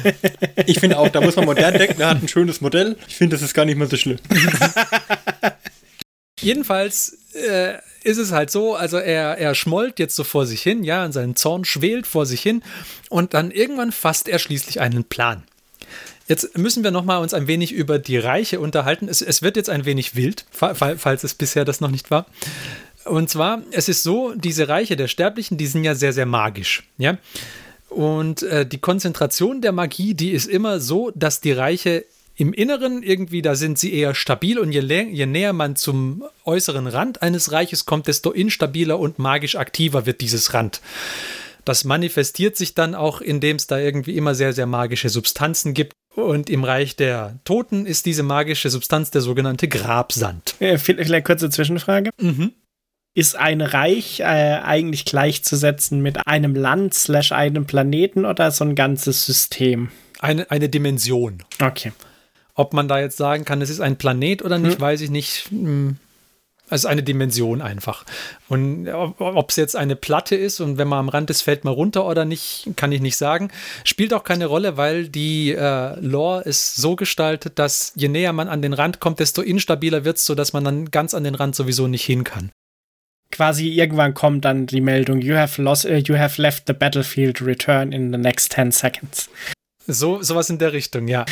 Ich finde auch, da muss man modern denken, er hat ein schönes Modell. Ich finde, das ist gar nicht mehr so schlimm. (laughs) Jedenfalls äh, ist es halt so, also er, er schmollt jetzt so vor sich hin, ja, und sein Zorn schwelt vor sich hin und dann irgendwann fasst er schließlich einen Plan. Jetzt müssen wir noch mal uns ein wenig über die Reiche unterhalten. Es, es wird jetzt ein wenig wild, fa- fa- falls es bisher das noch nicht war. Und zwar, es ist so, diese Reiche der Sterblichen, die sind ja sehr, sehr magisch, ja. Und äh, die Konzentration der Magie, die ist immer so, dass die Reiche im Inneren irgendwie, da sind sie eher stabil und je, je näher man zum äußeren Rand eines Reiches kommt, desto instabiler und magisch aktiver wird dieses Rand. Das manifestiert sich dann auch, indem es da irgendwie immer sehr, sehr magische Substanzen gibt. Und im Reich der Toten ist diese magische Substanz der sogenannte Grabsand. Äh, Vielleicht kurze Zwischenfrage. Mhm. Ist ein Reich äh, eigentlich gleichzusetzen mit einem Land slash einem Planeten oder so ein ganzes System? Eine, eine Dimension. Okay. Ob man da jetzt sagen kann, es ist ein Planet oder nicht, weiß ich nicht. Hm, Also eine Dimension einfach. Und ob es jetzt eine Platte ist und wenn man am Rand ist, fällt man runter oder nicht, kann ich nicht sagen. Spielt auch keine Rolle, weil die äh, Lore ist so gestaltet, dass je näher man an den Rand kommt, desto instabiler wird es, sodass man dann ganz an den Rand sowieso nicht hin kann. Quasi irgendwann kommt dann die Meldung, you have, lost, uh, you have left the battlefield, return in the next 10 seconds. So, sowas in der Richtung, ja.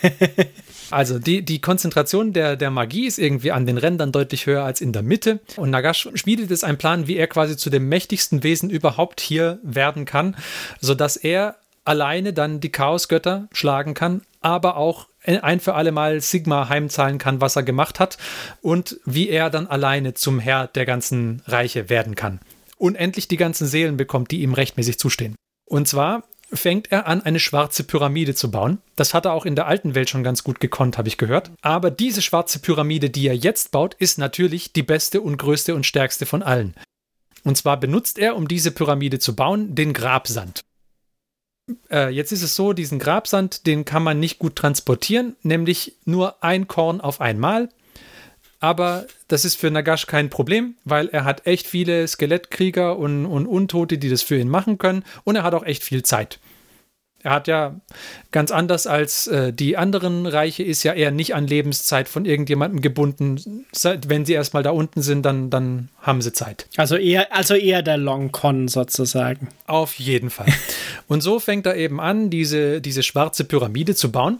(laughs) also die, die Konzentration der, der Magie ist irgendwie an den Rändern deutlich höher als in der Mitte. Und Nagash schmiedet jetzt einen Plan, wie er quasi zu dem mächtigsten Wesen überhaupt hier werden kann, sodass er alleine dann die Chaosgötter schlagen kann, aber auch ein für alle Mal Sigma heimzahlen kann, was er gemacht hat und wie er dann alleine zum Herr der ganzen Reiche werden kann. Und endlich die ganzen Seelen bekommt, die ihm rechtmäßig zustehen. Und zwar fängt er an, eine schwarze Pyramide zu bauen. Das hat er auch in der alten Welt schon ganz gut gekonnt, habe ich gehört. Aber diese schwarze Pyramide, die er jetzt baut, ist natürlich die beste und größte und stärkste von allen. Und zwar benutzt er, um diese Pyramide zu bauen, den Grabsand. Äh, jetzt ist es so, diesen Grabsand, den kann man nicht gut transportieren, nämlich nur ein Korn auf einmal. Aber das ist für Nagash kein Problem, weil er hat echt viele Skelettkrieger und, und Untote, die das für ihn machen können. Und er hat auch echt viel Zeit. Er hat ja ganz anders als äh, die anderen Reiche, ist ja eher nicht an Lebenszeit von irgendjemandem gebunden. Wenn sie erstmal da unten sind, dann, dann haben sie Zeit. Also eher, also eher der Long Con sozusagen. Auf jeden Fall. (laughs) Und so fängt er eben an, diese, diese schwarze Pyramide zu bauen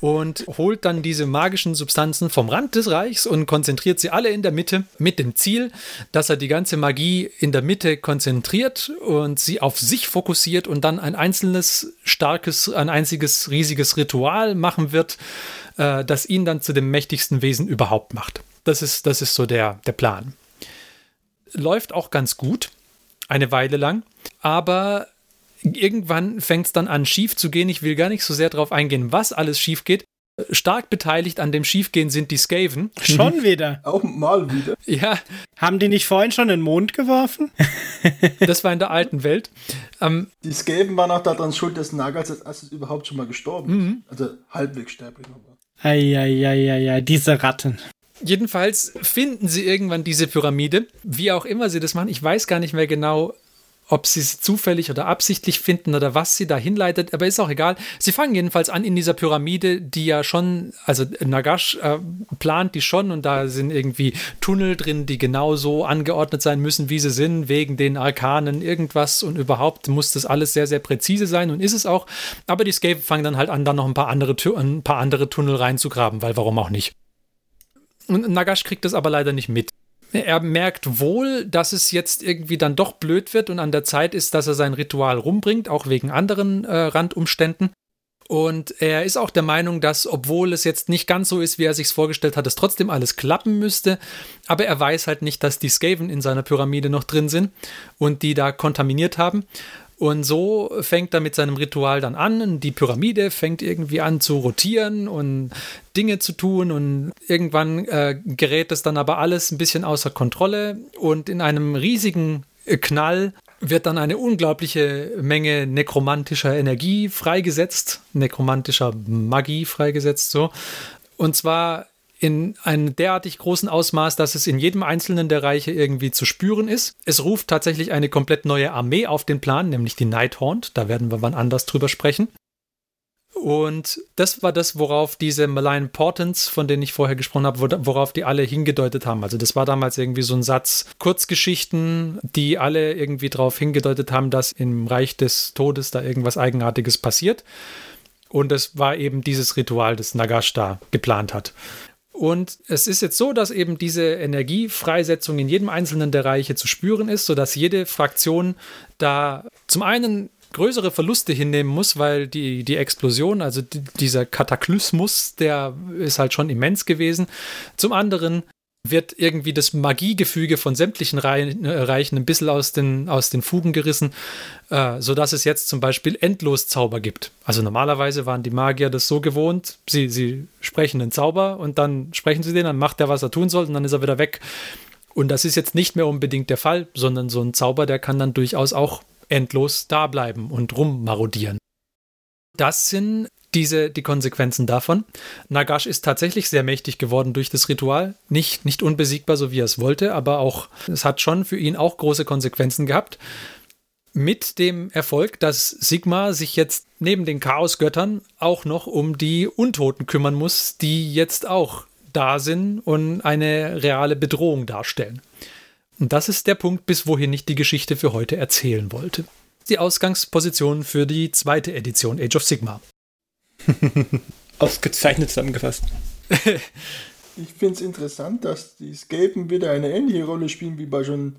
und holt dann diese magischen Substanzen vom Rand des Reichs und konzentriert sie alle in der Mitte mit dem Ziel, dass er die ganze Magie in der Mitte konzentriert und sie auf sich fokussiert und dann ein einzelnes starkes, ein einziges riesiges Ritual machen wird, äh, das ihn dann zu dem mächtigsten Wesen überhaupt macht. Das ist, das ist so der, der Plan. Läuft auch ganz gut, eine Weile lang, aber irgendwann fängt es dann an, schief zu gehen. Ich will gar nicht so sehr darauf eingehen, was alles schief geht. Stark beteiligt an dem Schiefgehen sind die Skaven. (laughs) Schon wieder. Auch mal wieder. Ja. Haben die nicht vorhin schon in den Mond geworfen? (laughs) das war in der alten Welt. Ähm, die Skaven waren auch daran schuld, dass Nagels als erstes überhaupt schon mal gestorben ist. Mhm. Also halbwegs sterblich. Eieieiei, diese Ratten. Jedenfalls finden sie irgendwann diese Pyramide, wie auch immer sie das machen. Ich weiß gar nicht mehr genau, ob sie es zufällig oder absichtlich finden oder was sie da hinleitet, aber ist auch egal. Sie fangen jedenfalls an in dieser Pyramide, die ja schon, also Nagash äh, plant die schon und da sind irgendwie Tunnel drin, die genau so angeordnet sein müssen, wie sie sind, wegen den Arkanen, irgendwas und überhaupt muss das alles sehr, sehr präzise sein und ist es auch. Aber die Escape fangen dann halt an, da noch ein paar andere, ein paar andere Tunnel reinzugraben, weil warum auch nicht. Und Nagash kriegt das aber leider nicht mit er merkt wohl, dass es jetzt irgendwie dann doch blöd wird und an der Zeit ist, dass er sein Ritual rumbringt, auch wegen anderen äh, Randumständen. Und er ist auch der Meinung, dass, obwohl es jetzt nicht ganz so ist, wie er sich vorgestellt hat, es trotzdem alles klappen müsste. Aber er weiß halt nicht, dass die Skaven in seiner Pyramide noch drin sind und die da kontaminiert haben. Und so fängt er mit seinem Ritual dann an. Die Pyramide fängt irgendwie an zu rotieren und Dinge zu tun. Und irgendwann äh, gerät es dann aber alles ein bisschen außer Kontrolle. Und in einem riesigen Knall wird dann eine unglaubliche Menge nekromantischer Energie freigesetzt, nekromantischer Magie freigesetzt, so. Und zwar in einem derartig großen Ausmaß, dass es in jedem einzelnen der Reiche irgendwie zu spüren ist. Es ruft tatsächlich eine komplett neue Armee auf den Plan, nämlich die Nighthaunt. Da werden wir wann anders drüber sprechen. Und das war das, worauf diese Malign Portents, von denen ich vorher gesprochen habe, worauf die alle hingedeutet haben. Also das war damals irgendwie so ein Satz Kurzgeschichten, die alle irgendwie darauf hingedeutet haben, dass im Reich des Todes da irgendwas Eigenartiges passiert. Und es war eben dieses Ritual, das Nagash da geplant hat. Und es ist jetzt so, dass eben diese Energiefreisetzung in jedem einzelnen der Reiche zu spüren ist, sodass jede Fraktion da zum einen größere Verluste hinnehmen muss, weil die, die Explosion, also die, dieser Kataklysmus, der ist halt schon immens gewesen. Zum anderen wird irgendwie das Magiegefüge von sämtlichen äh, Reichen ein bisschen aus den, aus den Fugen gerissen, äh, sodass es jetzt zum Beispiel Endloszauber gibt. Also normalerweise waren die Magier das so gewohnt, sie, sie sprechen einen Zauber und dann sprechen sie den, dann macht er, was er tun soll und dann ist er wieder weg. Und das ist jetzt nicht mehr unbedingt der Fall, sondern so ein Zauber, der kann dann durchaus auch endlos da bleiben und rummarodieren. Das sind diese, die Konsequenzen davon. Nagash ist tatsächlich sehr mächtig geworden durch das Ritual. Nicht, nicht unbesiegbar, so wie er es wollte, aber auch, es hat schon für ihn auch große Konsequenzen gehabt. Mit dem Erfolg, dass Sigma sich jetzt neben den Chaosgöttern auch noch um die Untoten kümmern muss, die jetzt auch da sind und eine reale Bedrohung darstellen. Und das ist der Punkt, bis wohin ich die Geschichte für heute erzählen wollte. Die Ausgangsposition für die zweite Edition Age of Sigma. (laughs) Ausgezeichnet zusammengefasst. (laughs) Ich finde es interessant, dass die Skapen wieder eine ähnliche Rolle spielen wie bei schon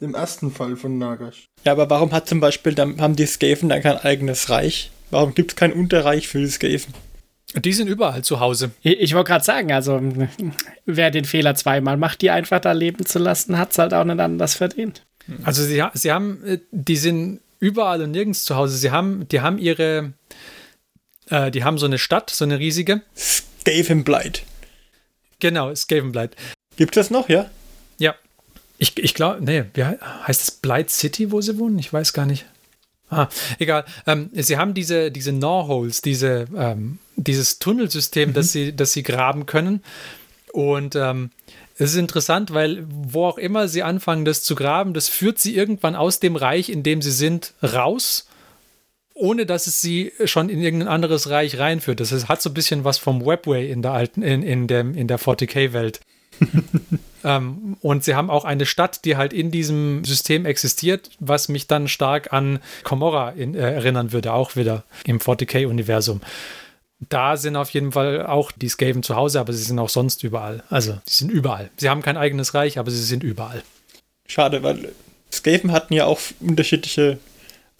dem ersten Fall von Nagash. Ja, aber warum hat zum Beispiel, dann haben die Skaven dann kein eigenes Reich? Warum gibt es kein Unterreich für die Skaven? Die sind überall zu Hause. Ich, ich wollte gerade sagen, also wer den Fehler zweimal macht, die einfach da leben zu lassen, hat es halt auch nicht anders verdient. Also sie, sie haben, äh, die sind überall und nirgends zu Hause. Sie haben, die haben ihre, äh, die haben so eine Stadt, so eine riesige. Skavenblight. Genau, Skavenblight. Gibt es das noch, ja? Ja. Ich, ich glaube, nee, wie he- heißt es Blight City, wo sie wohnen? Ich weiß gar nicht. Ah, egal. Ähm, sie haben diese, diese Gnawholes, diese, ähm, dieses Tunnelsystem, das, sie, das sie graben können. Und ähm, es ist interessant, weil wo auch immer sie anfangen, das zu graben, das führt sie irgendwann aus dem Reich, in dem sie sind, raus, ohne dass es sie schon in irgendein anderes Reich reinführt. Das ist, hat so ein bisschen was vom Webway in der alten, in, in, dem, in der 40k-Welt. (laughs) ähm, und sie haben auch eine Stadt, die halt in diesem System existiert, was mich dann stark an Komorra in, äh, erinnern würde, auch wieder im 40k-Universum. Da sind auf jeden Fall auch die Skaven zu Hause, aber sie sind auch sonst überall. Also, sie sind überall. Sie haben kein eigenes Reich, aber sie sind überall. Schade, weil Skaven hatten ja auch unterschiedliche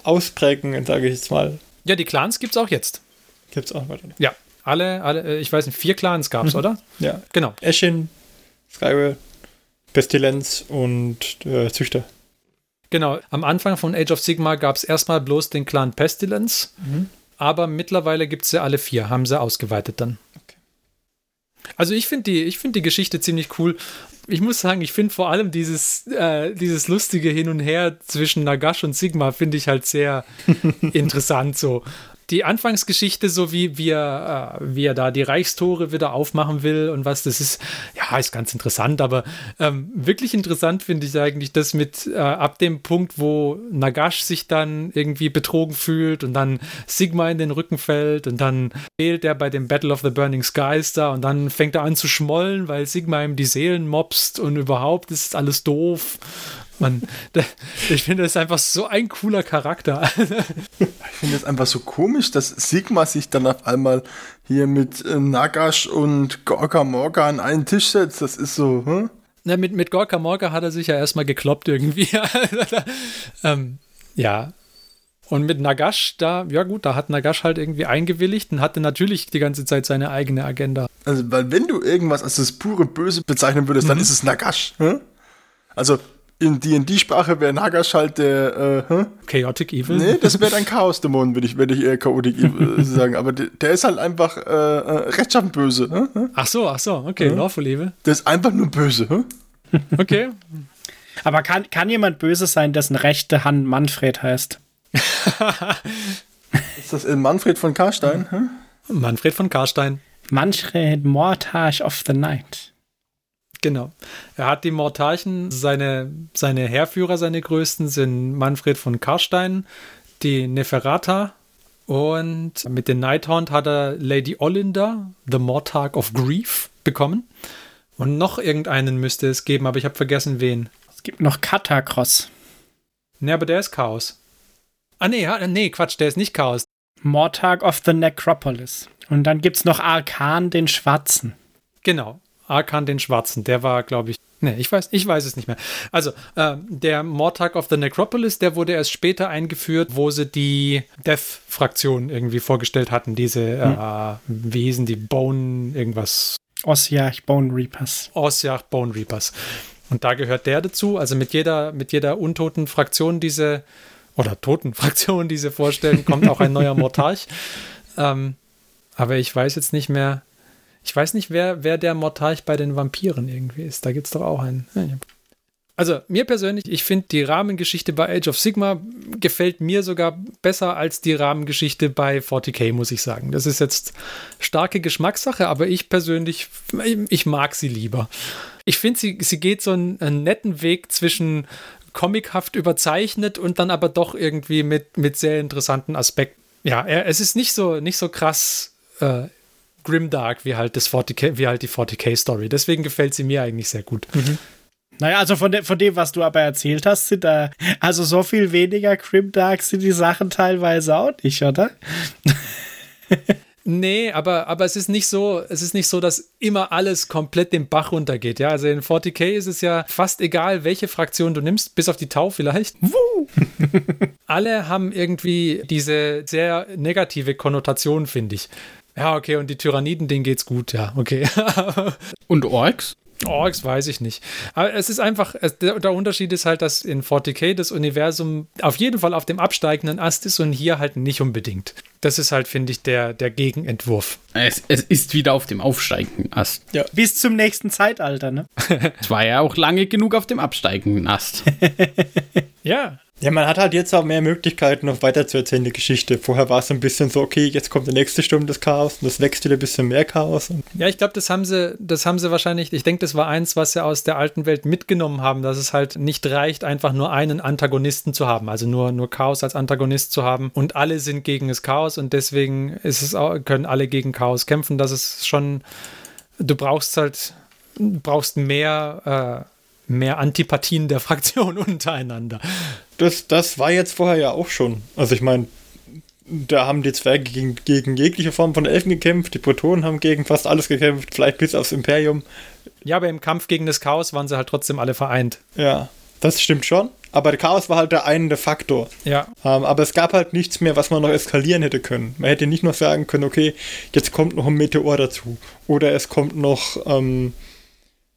Ausprägungen, sage ich jetzt mal. Ja, die Clans gibt es auch jetzt. Gibt's auch weiter. Ja, alle, alle, äh, ich weiß nicht, vier Clans gab es, oder? Ja. Genau. Eshin, Skywell, Pestilenz und äh, Züchter. Genau, am Anfang von Age of Sigma gab es erstmal bloß den Clan Pestilence, aber mittlerweile gibt es ja alle vier, haben sie ausgeweitet dann. Also ich finde die, ich find die Geschichte ziemlich cool. Ich muss sagen, ich finde vor allem dieses, äh, dieses lustige Hin und Her zwischen Nagash und Sigma finde ich halt sehr (laughs) interessant so. Die Anfangsgeschichte, so wie, wie, er, äh, wie er da die Reichstore wieder aufmachen will und was, das ist, ja, ist ganz interessant, aber ähm, wirklich interessant finde ich eigentlich das mit äh, ab dem Punkt, wo Nagash sich dann irgendwie betrogen fühlt und dann Sigma in den Rücken fällt und dann fehlt er bei dem Battle of the Burning Skies da und dann fängt er an zu schmollen, weil Sigma ihm die Seelen mobst und überhaupt ist alles doof. Man, ich finde, das ist einfach so ein cooler Charakter. Ich finde es einfach so komisch, dass Sigma sich dann auf einmal hier mit äh, Nagash und Gorka Morga an einen Tisch setzt. Das ist so, hm? Na, mit, mit Gorka Morka hat er sich ja erstmal gekloppt irgendwie. (laughs) ähm, ja. Und mit Nagash, da, ja gut, da hat Nagash halt irgendwie eingewilligt und hatte natürlich die ganze Zeit seine eigene Agenda. Also, weil wenn du irgendwas als das pure Böse bezeichnen würdest, dann ist es Nagash. Hm? Also in D&D-Sprache wäre Nagash halt der, äh, hm? Chaotic Evil. Nee, das wäre (laughs) ein Chaos-Dämon, würde ich, würde ich eher Chaotic Evil (laughs) sagen. Aber der, der ist halt einfach äh, äh, rechtschaffen böse. Hm? Ach so, ach so, okay, Lawful Evil. Der ist einfach nur böse. Hm? (laughs) Okay. Aber kann, kann jemand böse sein, dessen rechte Hand Manfred heißt? Ist das in Manfred von Karstein? Hm? Manfred von Karstein. Manfred Mortage of the Night. Genau. Er hat die Mortarchen, seine, seine Heerführer, seine größten sind Manfred von Karstein, die Neferata und mit den Nighthaunt hat er Lady Olinda, The Mortarch of Grief, bekommen. Und noch irgendeinen müsste es geben, aber ich habe vergessen wen. Es gibt noch Katacross. Ne, aber der ist Chaos. Ah, nee, nee, Quatsch, der ist nicht Chaos. Mortag of the Necropolis. Und dann gibt's noch Arkan den Schwarzen. Genau. Arkan den Schwarzen, der war, glaube ich. Nee, ich weiß, ich weiß es nicht mehr. Also, äh, der Mortag of the Necropolis, der wurde erst später eingeführt, wo sie die Death-Fraktion irgendwie vorgestellt hatten. Diese äh, Wesen, die Bone, irgendwas. Ossiach Bone Reapers. Ossiach Bone Reapers. Und da gehört der dazu. Also mit jeder, mit jeder untoten Fraktion diese, oder toten Fraktion, die sie vorstellen, kommt auch ein neuer (laughs) Mortarch. Ähm, aber ich weiß jetzt nicht mehr. Ich weiß nicht, wer, wer der Mortarch bei den Vampiren irgendwie ist. Da gibt es doch auch einen. Also mir persönlich, ich finde die Rahmengeschichte bei Age of Sigma gefällt mir sogar besser als die Rahmengeschichte bei 40k, muss ich sagen. Das ist jetzt starke Geschmackssache, aber ich persönlich, ich mag sie lieber. Ich finde, sie, sie geht so einen, einen netten Weg zwischen comichaft überzeichnet und dann aber doch irgendwie mit, mit sehr interessanten Aspekten. Ja, es ist nicht so, nicht so krass äh, grimdark wie halt, das 40K, wie halt die 40k-Story. Deswegen gefällt sie mir eigentlich sehr gut. Mhm. Naja, also von, de, von dem, was du aber erzählt hast, sind da, also so viel weniger grimdark sind die Sachen teilweise auch nicht, oder? (laughs) Nee, aber, aber es ist nicht so, es ist nicht so, dass immer alles komplett den Bach runtergeht. Ja, also in 40k ist es ja fast egal, welche Fraktion du nimmst, bis auf die Tau vielleicht. (laughs) Alle haben irgendwie diese sehr negative Konnotation, finde ich. Ja, okay, und die Tyranniden, denen geht's gut, ja, okay. (laughs) und Orks? Orks weiß ich nicht. Aber es ist einfach, es, der, der, Unterschied ist halt, dass in 40k das Universum auf jeden Fall auf dem absteigenden Ast ist und hier halt nicht unbedingt. Das ist halt, finde ich, der, der Gegenentwurf. Es, es ist wieder auf dem aufsteigenden Ast. Ja. Bis zum nächsten Zeitalter, ne? es war ja auch lange genug auf dem absteigenden Ast. (laughs) (laughs) ja, ja, man hat halt jetzt auch mehr Möglichkeiten, noch weiter zu erzählen, die Geschichte. Vorher war es ein bisschen so, okay, jetzt kommt der nächste Sturm des Chaos und das wächst wieder ein bisschen mehr Chaos. Ja, ich glaube, das haben sie, das haben sie wahrscheinlich, ich denke, das war eins, was sie aus der alten Welt mitgenommen haben, dass es halt nicht reicht, einfach nur einen Antagonisten zu haben, also nur, nur Chaos als Antagonist zu haben und alle sind gegen das Chaos und deswegen ist es auch, können alle gegen Chaos kämpfen. Das ist schon, du brauchst halt, brauchst mehr, äh, mehr Antipathien der (laughs) Fraktion untereinander. Das, das war jetzt vorher ja auch schon. Also ich meine, da haben die Zwerge gegen, gegen jegliche Form von Elfen gekämpft, die Protonen haben gegen fast alles gekämpft, vielleicht bis aufs Imperium. Ja, aber im Kampf gegen das Chaos waren sie halt trotzdem alle vereint. Ja, das stimmt schon. Aber der Chaos war halt der eine Faktor. Ja. Ähm, aber es gab halt nichts mehr, was man noch eskalieren hätte können. Man hätte nicht noch sagen können, okay, jetzt kommt noch ein Meteor dazu. Oder es kommt noch ähm,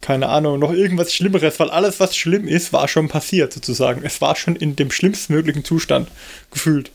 keine Ahnung, noch irgendwas Schlimmeres, weil alles, was schlimm ist, war schon passiert, sozusagen. Es war schon in dem schlimmstmöglichen Zustand gefühlt.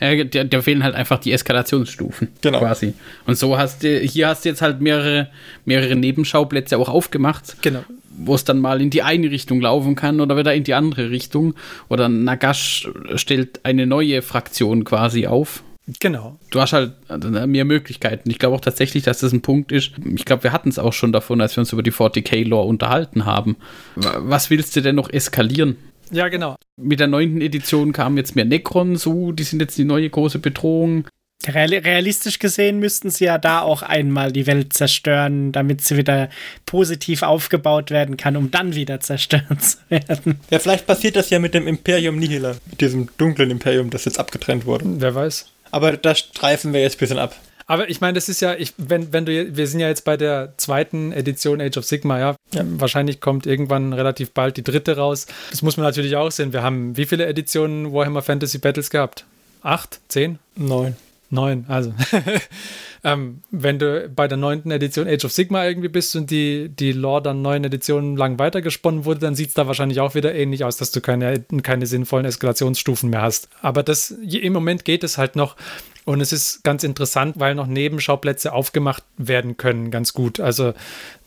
Ja, da, da, fehlen halt einfach die Eskalationsstufen. Genau. Quasi. Und so hast du, hier hast du jetzt halt mehrere, mehrere Nebenschauplätze auch aufgemacht. Genau. Wo es dann mal in die eine Richtung laufen kann oder wieder in die andere Richtung. Oder Nagash stellt eine neue Fraktion quasi auf. Genau. Du hast halt äh, mehr Möglichkeiten. Ich glaube auch tatsächlich, dass das ein Punkt ist. Ich glaube, wir hatten es auch schon davon, als wir uns über die 40k-Lore unterhalten haben. Was willst du denn noch eskalieren? Ja, genau. Mit der neunten Edition kamen jetzt mehr Necron so, die sind jetzt die neue große Bedrohung. Realistisch gesehen müssten sie ja da auch einmal die Welt zerstören, damit sie wieder positiv aufgebaut werden kann, um dann wieder zerstört zu werden. Ja, vielleicht passiert das ja mit dem Imperium Nihila, mit diesem dunklen Imperium, das jetzt abgetrennt wurde. Wer weiß. Aber da streifen wir jetzt ein bisschen ab. Aber ich meine, das ist ja, ich, wenn, wenn du, wir sind ja jetzt bei der zweiten Edition Age of Sigma, ja? ja. Wahrscheinlich kommt irgendwann relativ bald die dritte raus. Das muss man natürlich auch sehen. Wir haben wie viele Editionen Warhammer Fantasy Battles gehabt? Acht? Zehn? Neun. Neun, also. (laughs) ähm, wenn du bei der neunten Edition Age of Sigma irgendwie bist und die, die Lore dann neun Editionen lang weitergesponnen wurde, dann sieht es da wahrscheinlich auch wieder ähnlich aus, dass du keine, keine sinnvollen Eskalationsstufen mehr hast. Aber das, im Moment geht es halt noch. Und es ist ganz interessant, weil noch Nebenschauplätze aufgemacht werden können, ganz gut. Also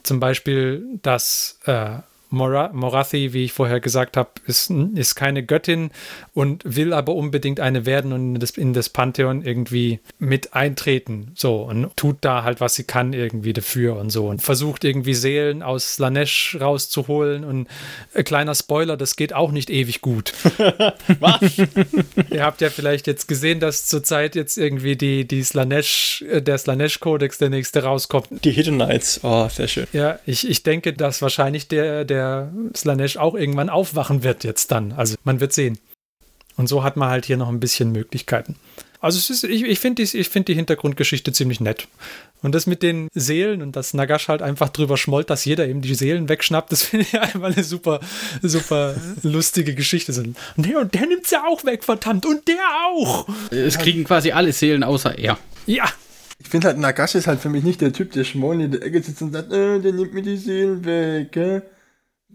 zum Beispiel, dass äh, Morathi, wie ich vorher gesagt habe, ist, ist keine Göttin und will aber unbedingt eine werden und in das, in das Pantheon irgendwie mit eintreten. So und tut da halt, was sie kann irgendwie dafür und so und versucht irgendwie Seelen aus Slanesh rauszuholen und äh, kleiner Spoiler, das geht auch nicht ewig gut. (laughs) was? (laughs) Ihr habt ja vielleicht jetzt gesehen, dass zurzeit jetzt irgendwie die, die Slanesh, äh, der Slanesh-Kodex der nächste rauskommt. Die Hidden Knights, oh, sehr schön. Ja, ich, ich denke, dass wahrscheinlich der, der der Slanesh auch irgendwann aufwachen wird jetzt dann. Also man wird sehen. Und so hat man halt hier noch ein bisschen Möglichkeiten. Also ist, ich, ich finde die, find die Hintergrundgeschichte ziemlich nett. Und das mit den Seelen und dass Nagash halt einfach drüber schmollt, dass jeder eben die Seelen wegschnappt, das (laughs) finde ich einfach eine super, super lustige Geschichte. Und der, und der nimmt sie auch weg, verdammt, und der auch. Es kriegen quasi alle Seelen außer er. Ja. Ich finde halt, Nagash ist halt für mich nicht der Typ, der schmollen in der Ecke sitzt und sagt, äh, der nimmt mir die Seelen weg, gell?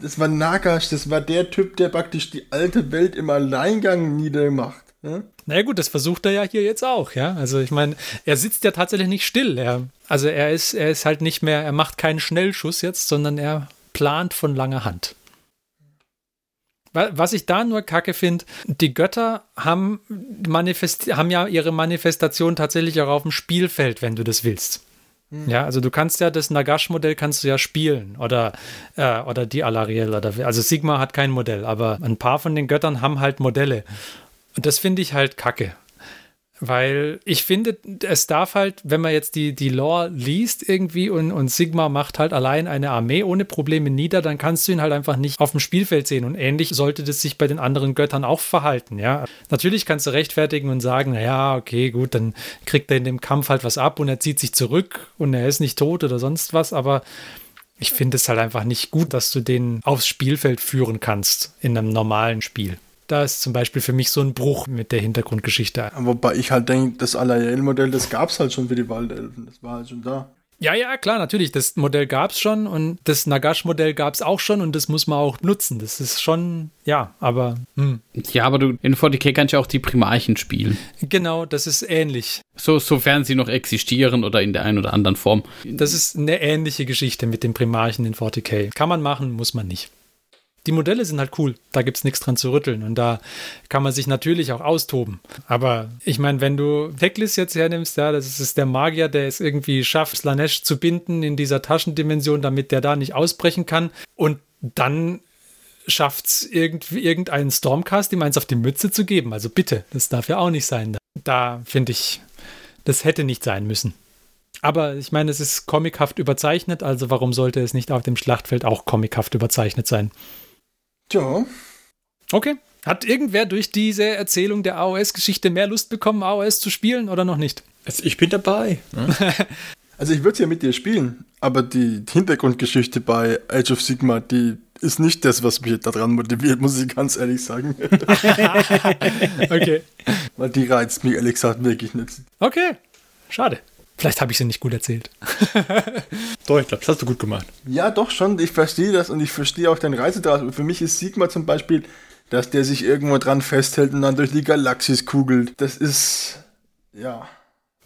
Das war Nagash, das war der Typ, der praktisch die alte Welt im Alleingang niedermacht. Ja? Naja gut, das versucht er ja hier jetzt auch, ja. Also ich meine, er sitzt ja tatsächlich nicht still. Er, also er ist, er ist halt nicht mehr, er macht keinen Schnellschuss jetzt, sondern er plant von langer Hand. Wa- Was ich da nur kacke finde, die Götter haben, haben ja ihre Manifestation tatsächlich auch auf dem Spielfeld, wenn du das willst. Ja, also du kannst ja das Nagash-Modell kannst du ja spielen oder, äh, oder die Alariel oder also Sigma hat kein Modell, aber ein paar von den Göttern haben halt Modelle. Und das finde ich halt kacke. Weil ich finde, es darf halt, wenn man jetzt die, die Lore liest irgendwie und, und Sigma macht halt allein eine Armee ohne Probleme nieder, dann kannst du ihn halt einfach nicht auf dem Spielfeld sehen. Und ähnlich sollte das sich bei den anderen Göttern auch verhalten, ja. Natürlich kannst du rechtfertigen und sagen, naja, okay, gut, dann kriegt er in dem Kampf halt was ab und er zieht sich zurück und er ist nicht tot oder sonst was, aber ich finde es halt einfach nicht gut, dass du den aufs Spielfeld führen kannst in einem normalen Spiel. Da ist zum Beispiel für mich so ein Bruch mit der Hintergrundgeschichte. Wobei ich halt denke, das Alariel-Modell, das gab es halt schon für die Waldelfen. Das war halt schon da. Ja, ja, klar, natürlich. Das Modell gab es schon und das Nagash-Modell gab es auch schon und das muss man auch nutzen. Das ist schon, ja, aber hm. Ja, aber du in 40k kannst du ja auch die Primarchen spielen. genau, das ist ähnlich. So, sofern sie noch existieren oder in der einen oder anderen Form. Das ist eine ähnliche Geschichte mit den Primarchen in 40k. Kann man machen, muss man nicht. Die Modelle sind halt cool, da gibt es nichts dran zu rütteln und da kann man sich natürlich auch austoben. Aber ich meine, wenn du Teklis jetzt hernimmst, ja, das ist der Magier, der es irgendwie schafft, Slanesh zu binden in dieser Taschendimension, damit der da nicht ausbrechen kann und dann schafft es irgendeinen Stormcast, ihm eins auf die Mütze zu geben. Also bitte, das darf ja auch nicht sein. Da, da finde ich, das hätte nicht sein müssen. Aber ich meine, es ist comichaft überzeichnet, also warum sollte es nicht auf dem Schlachtfeld auch comichaft überzeichnet sein? Tja, Okay. Hat irgendwer durch diese Erzählung der AOS-Geschichte mehr Lust bekommen, AOS zu spielen oder noch nicht? Also ich bin dabei. (laughs) also ich würde es ja mit dir spielen, aber die Hintergrundgeschichte bei Age of Sigma, die ist nicht das, was mich daran motiviert, muss ich ganz ehrlich sagen. (laughs) Okay. Weil die reizt mich ehrlich gesagt wirklich nicht. Okay. Schade. Vielleicht habe ich sie nicht gut erzählt. (laughs) Doch, ich glaube, das hast du gut gemacht. Ja, doch schon, ich verstehe das und ich verstehe auch deine Reise daraus. Für mich ist Sigma zum Beispiel, dass der sich irgendwo dran festhält und dann durch die Galaxis kugelt. Das ist, ja.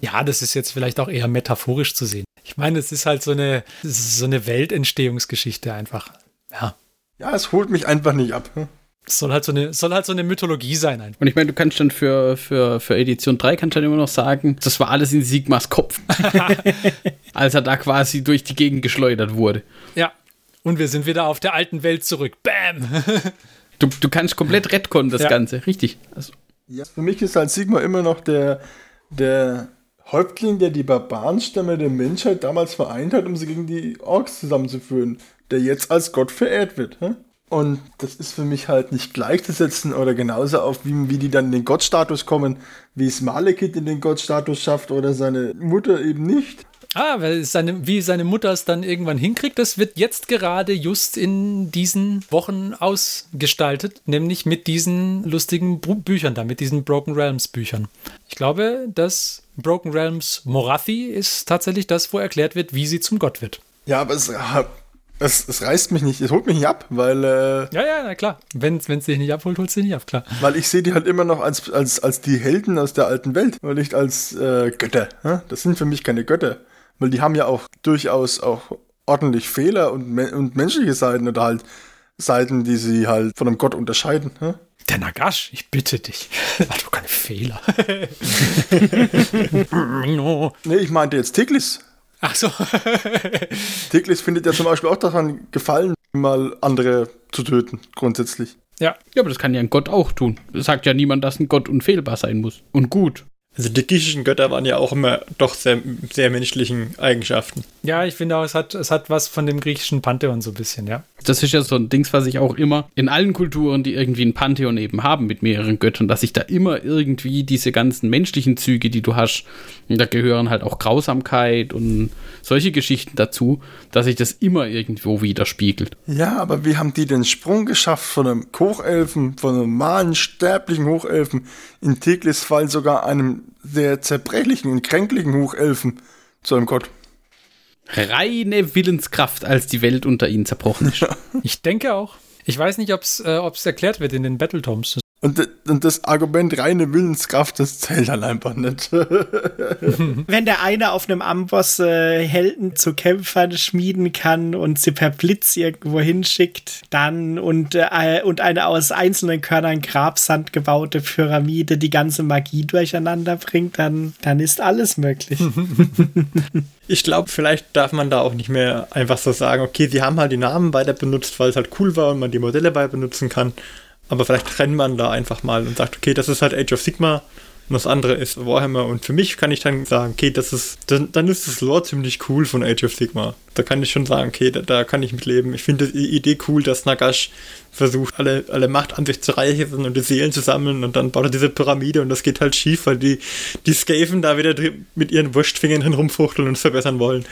Ja, das ist jetzt vielleicht auch eher metaphorisch zu sehen. Ich meine, es ist halt so eine, so eine Weltentstehungsgeschichte einfach. Ja. Ja, es holt mich einfach nicht ab. Es soll halt so eine, soll halt so eine Mythologie sein einfach. Und ich meine, du kannst dann für, für, für Edition 3 kannst du dann immer noch sagen, das war alles in Sigmas Kopf. (laughs) Als er da quasi durch die Gegend geschleudert wurde. Ja. Und wir sind wieder auf der alten Welt zurück. Bam! (laughs) Du, du kannst komplett retconnen, das Ja. Ganze. Richtig. Also, Ja. Für mich ist halt Sigma immer noch der, der Häuptling, der die Barbarenstämme der Menschheit damals vereint hat, um sie gegen die Orks zusammenzuführen, der jetzt als Gott verehrt wird. hm? Und das ist für mich halt nicht gleichzusetzen oder genauso auf, wie, wie die dann in den Gottstatus kommen, wie es Malekith in den Gottstatus schafft oder seine Mutter eben nicht. Ah, weil seine, wie seine Mutter es dann irgendwann hinkriegt, das wird jetzt gerade just in diesen Wochen ausgestaltet, nämlich mit diesen lustigen Büchern da, mit diesen Broken Realms Büchern. Ich glaube, dass Broken Realms Morathi ist tatsächlich das, wo erklärt wird, wie sie zum Gott wird. Ja, aber es, es, es reißt mich nicht, es holt mich nicht ab, weil äh, Ja, ja, na klar. Wenn es dich nicht abholt, holt es dich nicht ab, klar. Weil ich sehe die halt immer noch als, als, als die Helden aus der alten Welt und nicht als äh, Götter. hä? Das sind für mich keine Götter. Weil die haben ja auch durchaus auch ordentlich Fehler und, und menschliche Seiten oder halt Seiten, die sie halt von einem Gott unterscheiden. hä? Der Nagash, ich bitte dich. (laughs) Hat doch keine Fehler. no. (laughs) (laughs) Nee, ich meinte jetzt Tiglis. Ach so. (laughs) Tiglis findet ja zum Beispiel auch daran gefallen, mal andere zu töten, grundsätzlich. ja, ja, aber das kann ja ein Gott auch tun. Es sagt ja niemand, dass ein Gott unfehlbar sein muss. Und gut. Also die griechischen Götter waren ja auch immer doch sehr, sehr menschlichen Eigenschaften. ja, ich finde auch, es hat, es hat was von dem griechischen Pantheon so ein bisschen, ja. Das ist ja so ein Dings, was ich auch immer in allen Kulturen, die irgendwie ein Pantheon eben haben mit mehreren Göttern, dass ich da immer irgendwie diese ganzen menschlichen Züge, die du hast, und da gehören halt auch Grausamkeit und solche Geschichten dazu, dass sich das immer irgendwo widerspiegelt. Ja, aber wie haben die den Sprung geschafft von einem Hochelfen, von einem normalen, sterblichen Hochelfen, in Tiglis Fall sogar einem sehr zerbrechlichen und kränklichen Hochelfen zu einem Gott? Reine Willenskraft, als die Welt unter ihnen zerbrochen ist. (laughs) Ich denke auch. Ich weiß nicht, ob es äh, ob's erklärt wird in den Battletomes. Und, und das Argument reine Willenskraft, das zählt dann einfach nicht. (laughs) Wenn der eine auf einem Amboss äh, Helden zu Kämpfern schmieden kann und sie per Blitz irgendwo hinschickt, dann und, äh, und eine aus einzelnen Körnern Grabsand gebaute Pyramide die ganze Magie durcheinander bringt, dann, dann ist alles möglich. (laughs) Ich glaube, vielleicht darf man da auch nicht mehr einfach so sagen, okay, sie haben halt die Namen weiter benutzt, weil es halt cool war und man die Modelle weiter benutzen kann. Aber vielleicht trennt man da einfach mal und sagt, okay, das ist halt Age of Sigma und das andere ist Warhammer. Und für mich kann ich dann sagen, okay, das ist, dann, dann ist das Lore ziemlich cool von Age of Sigma. Da kann ich schon sagen, okay, da, da kann ich mitleben. Ich finde die Idee cool, dass Nagash versucht, alle, alle Macht an sich zu reichen und die Seelen zu sammeln und dann baut er diese Pyramide und das geht halt schief, weil die, die Skaven da wieder mit ihren Wurstfingern hin rumfuchteln und es verbessern wollen.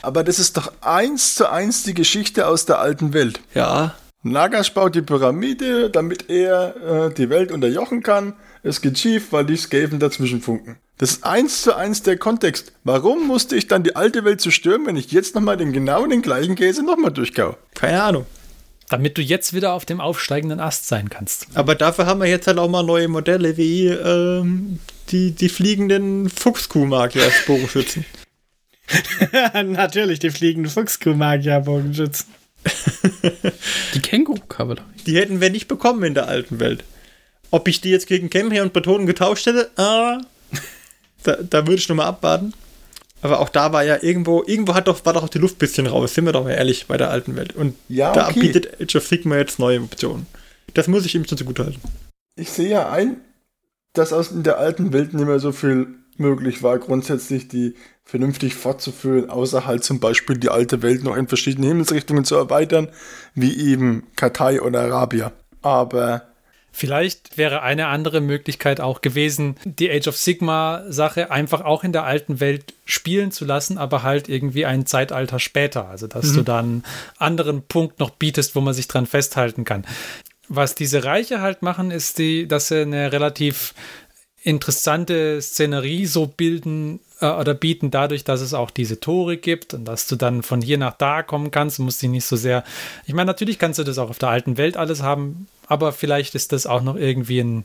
Aber das ist doch eins zu eins die Geschichte aus der alten Welt. Ja, Nagash baut die Pyramide, damit er äh, die Welt unterjochen kann. Es geht schief, weil die Skaven dazwischen funken. Das ist eins zu eins der Kontext. Warum musste ich dann die alte Welt zerstören, wenn ich jetzt nochmal den genau den gleichen Käse nochmal durchkau? keine Ahnung. Damit du jetzt wieder auf dem aufsteigenden Ast sein kannst. Aber dafür haben wir jetzt halt auch mal neue Modelle wie ähm, die, die fliegenden Fuchskuh-Magier als Bogenschützen. (laughs) Natürlich, die fliegenden Fuchskuh-Magier-Bogenschützen. (laughs) Die Känguru-Kavallerie. Die hätten wir nicht bekommen in der alten Welt. Ob ich die jetzt gegen Kemper und Betonen getauscht hätte, ah, da, da würde ich nochmal abwarten. Aber auch da war ja irgendwo, irgendwo hat doch, war doch auch die Luft ein bisschen raus, sind wir doch mal ehrlich, bei der alten Welt. Und Ja, da okay. bietet Age of Sigma jetzt neue Optionen. Das muss ich ihm schon zugute halten. Ich sehe ja ein, dass aus in der alten Welt nicht mehr so viel möglich war, grundsätzlich die vernünftig fortzuführen, außer halt zum Beispiel die alte Welt noch in verschiedene Himmelsrichtungen zu erweitern, wie eben Katai oder Arabia. Aber Vielleicht wäre eine andere Möglichkeit auch gewesen, die Age of Sigma Sache einfach auch in der alten Welt spielen zu lassen, aber halt irgendwie ein Zeitalter später. Also, dass du dann einen anderen Punkt noch bietest, wo man sich dran festhalten kann. Was diese Reiche halt machen, ist die, dass sie eine relativ interessante Szenerie so bilden äh, oder bieten dadurch, dass es auch diese Tore gibt und dass du dann von hier nach da kommen kannst. Musst dich nicht so sehr. Ich meine, natürlich kannst du das auch auf der alten Welt alles haben, aber vielleicht ist das auch noch irgendwie ein,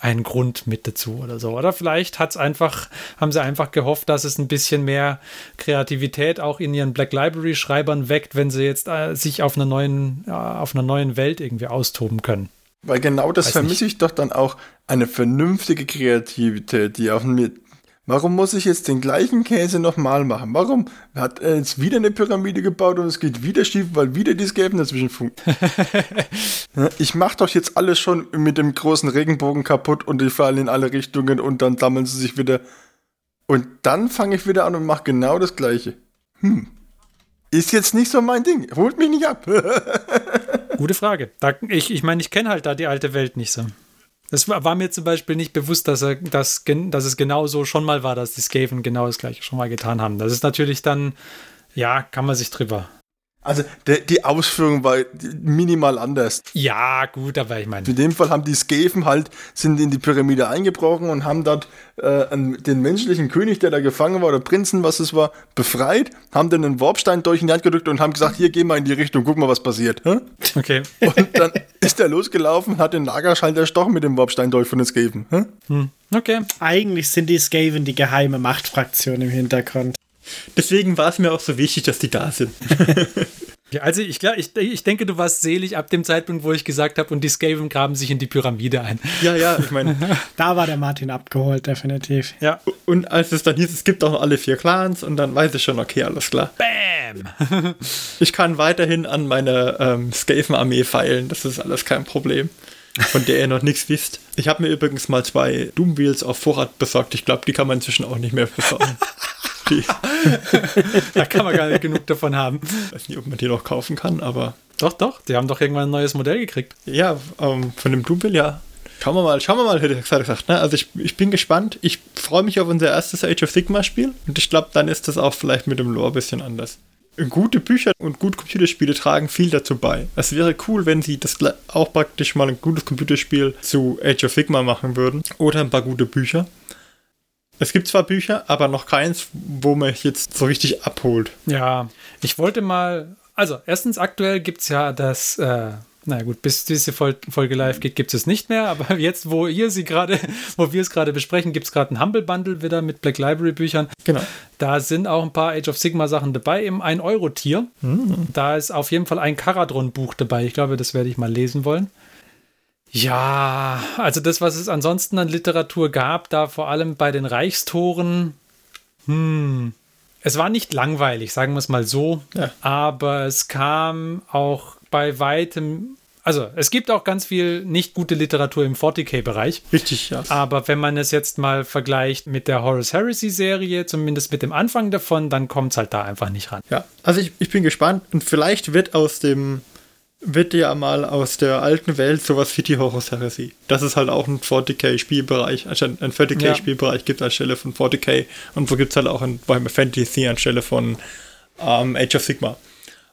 ein Grund mit dazu oder so. Oder vielleicht hat's einfach, haben sie einfach gehofft, dass es ein bisschen mehr Kreativität auch in ihren Black Library Schreibern weckt, wenn sie jetzt äh, sich auf einer neuen, äh, auf einer neuen Welt irgendwie austoben können. Weil genau das Weiß vermisse nicht. ich doch dann auch eine vernünftige Kreativität, die auf mir. Warum muss ich jetzt den gleichen Käse nochmal machen? Warum hat er jetzt wieder eine Pyramide gebaut und es geht wieder schief, weil wieder die Skaven dazwischen funken? (laughs) Ja, ich mach doch jetzt alles schon mit dem großen Regenbogen kaputt und die fallen in alle Richtungen und dann sammeln sie sich wieder. Und dann fange ich wieder an und mache genau das gleiche. Hm. Ist jetzt nicht so mein Ding. Holt mich nicht ab. (laughs) Gute Frage. Da, ich ich meine, ich kenne halt da die alte Welt nicht so. Es war, war mir zum Beispiel nicht bewusst, dass, er, dass, dass es genau so schon mal war, dass die Skaven genau das gleiche schon mal getan haben. Das ist natürlich dann, ja, kann man sich drüber. Also der, die Ausführung war minimal anders. Ja, gut, aber ich meine, In dem Fall haben die Skaven halt, sind in die Pyramide eingebrochen und haben dort äh, den menschlichen König, der da gefangen war, oder Prinzen, was es war, befreit, haben dann einen Warpstein durch in die Hand gedrückt und haben gesagt, hier, geh mal in die Richtung, guck mal, was passiert. Hä? okay. Und dann ist er losgelaufen und hat den Lagerschall erstochen mit dem Warpstein durch von den Skaven. Hä? Okay. Eigentlich sind die Skaven die geheime Machtfraktion im Hintergrund. Deswegen war es mir auch so wichtig, dass die da sind. (laughs) Ja, also ich, glaub, ich, ich denke, du warst selig ab dem Zeitpunkt, wo ich gesagt habe, und die Skaven graben sich in die Pyramide ein. ja, ja, ich meine, (laughs) Da war der Martin abgeholt, definitiv. Ja. und als es dann hieß, es gibt auch noch alle vier Clans und dann weiß ich schon, okay, alles klar. Bam! (laughs) Ich kann weiterhin an meine ähm, Skaven-Armee feilen, das ist alles kein Problem. Von der ihr noch nichts wisst. Ich habe mir übrigens mal zwei Doomwheels auf Vorrat besorgt. Ich glaube, die kann man inzwischen auch nicht mehr besorgen. Die, (laughs) Da kann man gar nicht genug davon haben. ich weiß nicht, ob man die noch kaufen kann, aber Doch, doch, die haben doch irgendwann ein neues Modell gekriegt. ja, ähm, von dem Doomwheel, ja. Schauen wir mal, schauen wir mal, hätte ich gesagt. Ne? Also ich, ich bin gespannt. Ich freue mich auf unser erstes Age of Sigma Spiel und ich glaube, dann ist das auch vielleicht mit dem Lore ein bisschen anders. Gute Bücher und gute Computerspiele tragen viel dazu bei. Es wäre cool, wenn sie das auch praktisch mal ein gutes Computerspiel zu Age of Sigma machen würden. Oder ein paar gute Bücher. Es gibt zwar Bücher, aber noch keins, wo man jetzt so richtig abholt. Ja, ich wollte mal, also erstens aktuell gibt es ja das, äh, Na gut, bis diese Folge live geht, gibt es nicht mehr. Aber (laughs) jetzt, wo ihr sie gerade, wo wir es gerade besprechen, gibt es gerade ein Humble Bundle wieder mit Black Library Büchern. Genau. Da sind auch ein paar Age of Sigma Sachen dabei im 1-Euro-Tier. Mhm. Da ist auf jeden Fall ein Karadron-Buch dabei. Ich glaube, das werde ich mal lesen wollen. Ja, also das, was es ansonsten an Literatur gab, da vor allem bei den Reichstoren, hm, es war nicht langweilig, sagen wir es mal so, ja. aber es kam auch bei weitem also es gibt auch ganz viel nicht gute Literatur im 40k-Bereich. Richtig, ja. Aber wenn man es jetzt mal vergleicht mit der Horus Heresy-Serie, zumindest mit dem Anfang davon, dann kommt es halt da einfach nicht ran. Ja, also ich, ich bin gespannt und vielleicht wird aus dem wird ja mal aus der alten Welt sowas wie die Horus Heresy. Das ist halt auch ein 40k-Spielbereich, also ein 40k-Spielbereich gibt anstelle von 40k und wo gibt es halt auch ein Warhammer Fantasy anstelle von ähm, Age of Sigma.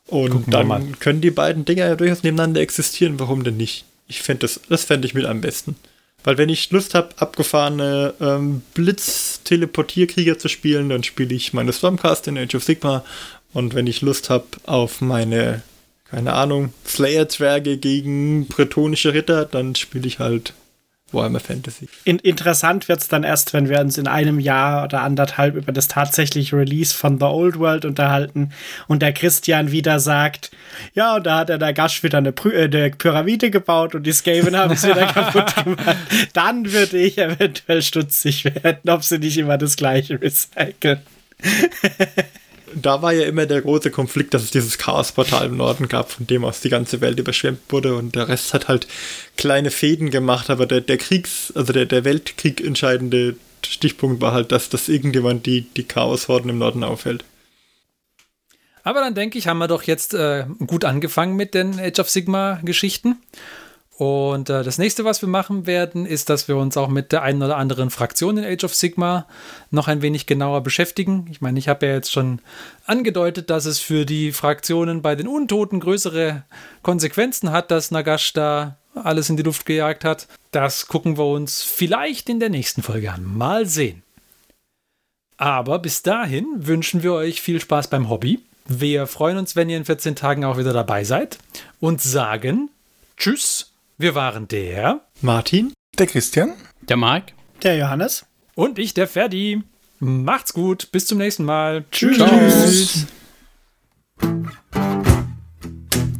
Und dann können die beiden Dinger ja durchaus nebeneinander existieren. Warum denn nicht? Ich fände das, das fände ich mit am besten. Weil wenn ich Lust habe, abgefahrene ähm, Blitz-Teleportierkrieger zu spielen, dann spiele ich meine Stormcast in Age of Sigma. Und wenn ich Lust habe auf meine, keine Ahnung, Slayer-Zwerge gegen bretonische Ritter, dann spiele ich halt Warhammer Fantasy. In, interessant wird es dann erst, wenn wir uns in einem Jahr oder anderthalb über das tatsächliche Release von The Old World unterhalten und der Christian wieder sagt, ja, und da hat er der Gasch wieder eine, Py äh, eine Pyramide gebaut und die Skaven haben es wieder (laughs) kaputt gemacht. Dann würde ich eventuell stutzig werden, ob sie nicht immer das gleiche recyceln (laughs) da war ja immer der große Konflikt, dass es dieses Chaosportal im Norden gab, von dem aus die ganze Welt überschwemmt wurde und der Rest hat halt kleine Fäden gemacht, aber der, der Kriegs-, also der, der Weltkrieg entscheidende Stichpunkt war halt, dass das irgendjemand die, die Chaoshorden im Norden aufhält. Aber dann denke ich, haben wir doch jetzt äh, gut angefangen mit den Age of Sigma Geschichten. Und äh, das nächste, was wir machen werden, ist, dass wir uns auch mit der einen oder anderen Fraktion in Age of Sigma noch ein wenig genauer beschäftigen. Ich meine, ich habe ja jetzt schon angedeutet, dass es für die Fraktionen bei den Untoten größere Konsequenzen hat, dass Nagash da alles in die Luft gejagt hat. Das gucken wir uns vielleicht in der nächsten Folge an. Mal sehen. Aber bis dahin wünschen wir euch viel Spaß beim Hobby. Wir freuen uns, wenn ihr in 14 Tagen auch wieder dabei seid und sagen Tschüss wir waren der Martin, der Christian, der Marc, der Johannes und ich, der Ferdi. Macht's gut, bis zum nächsten Mal. Tschüss. Tschüss.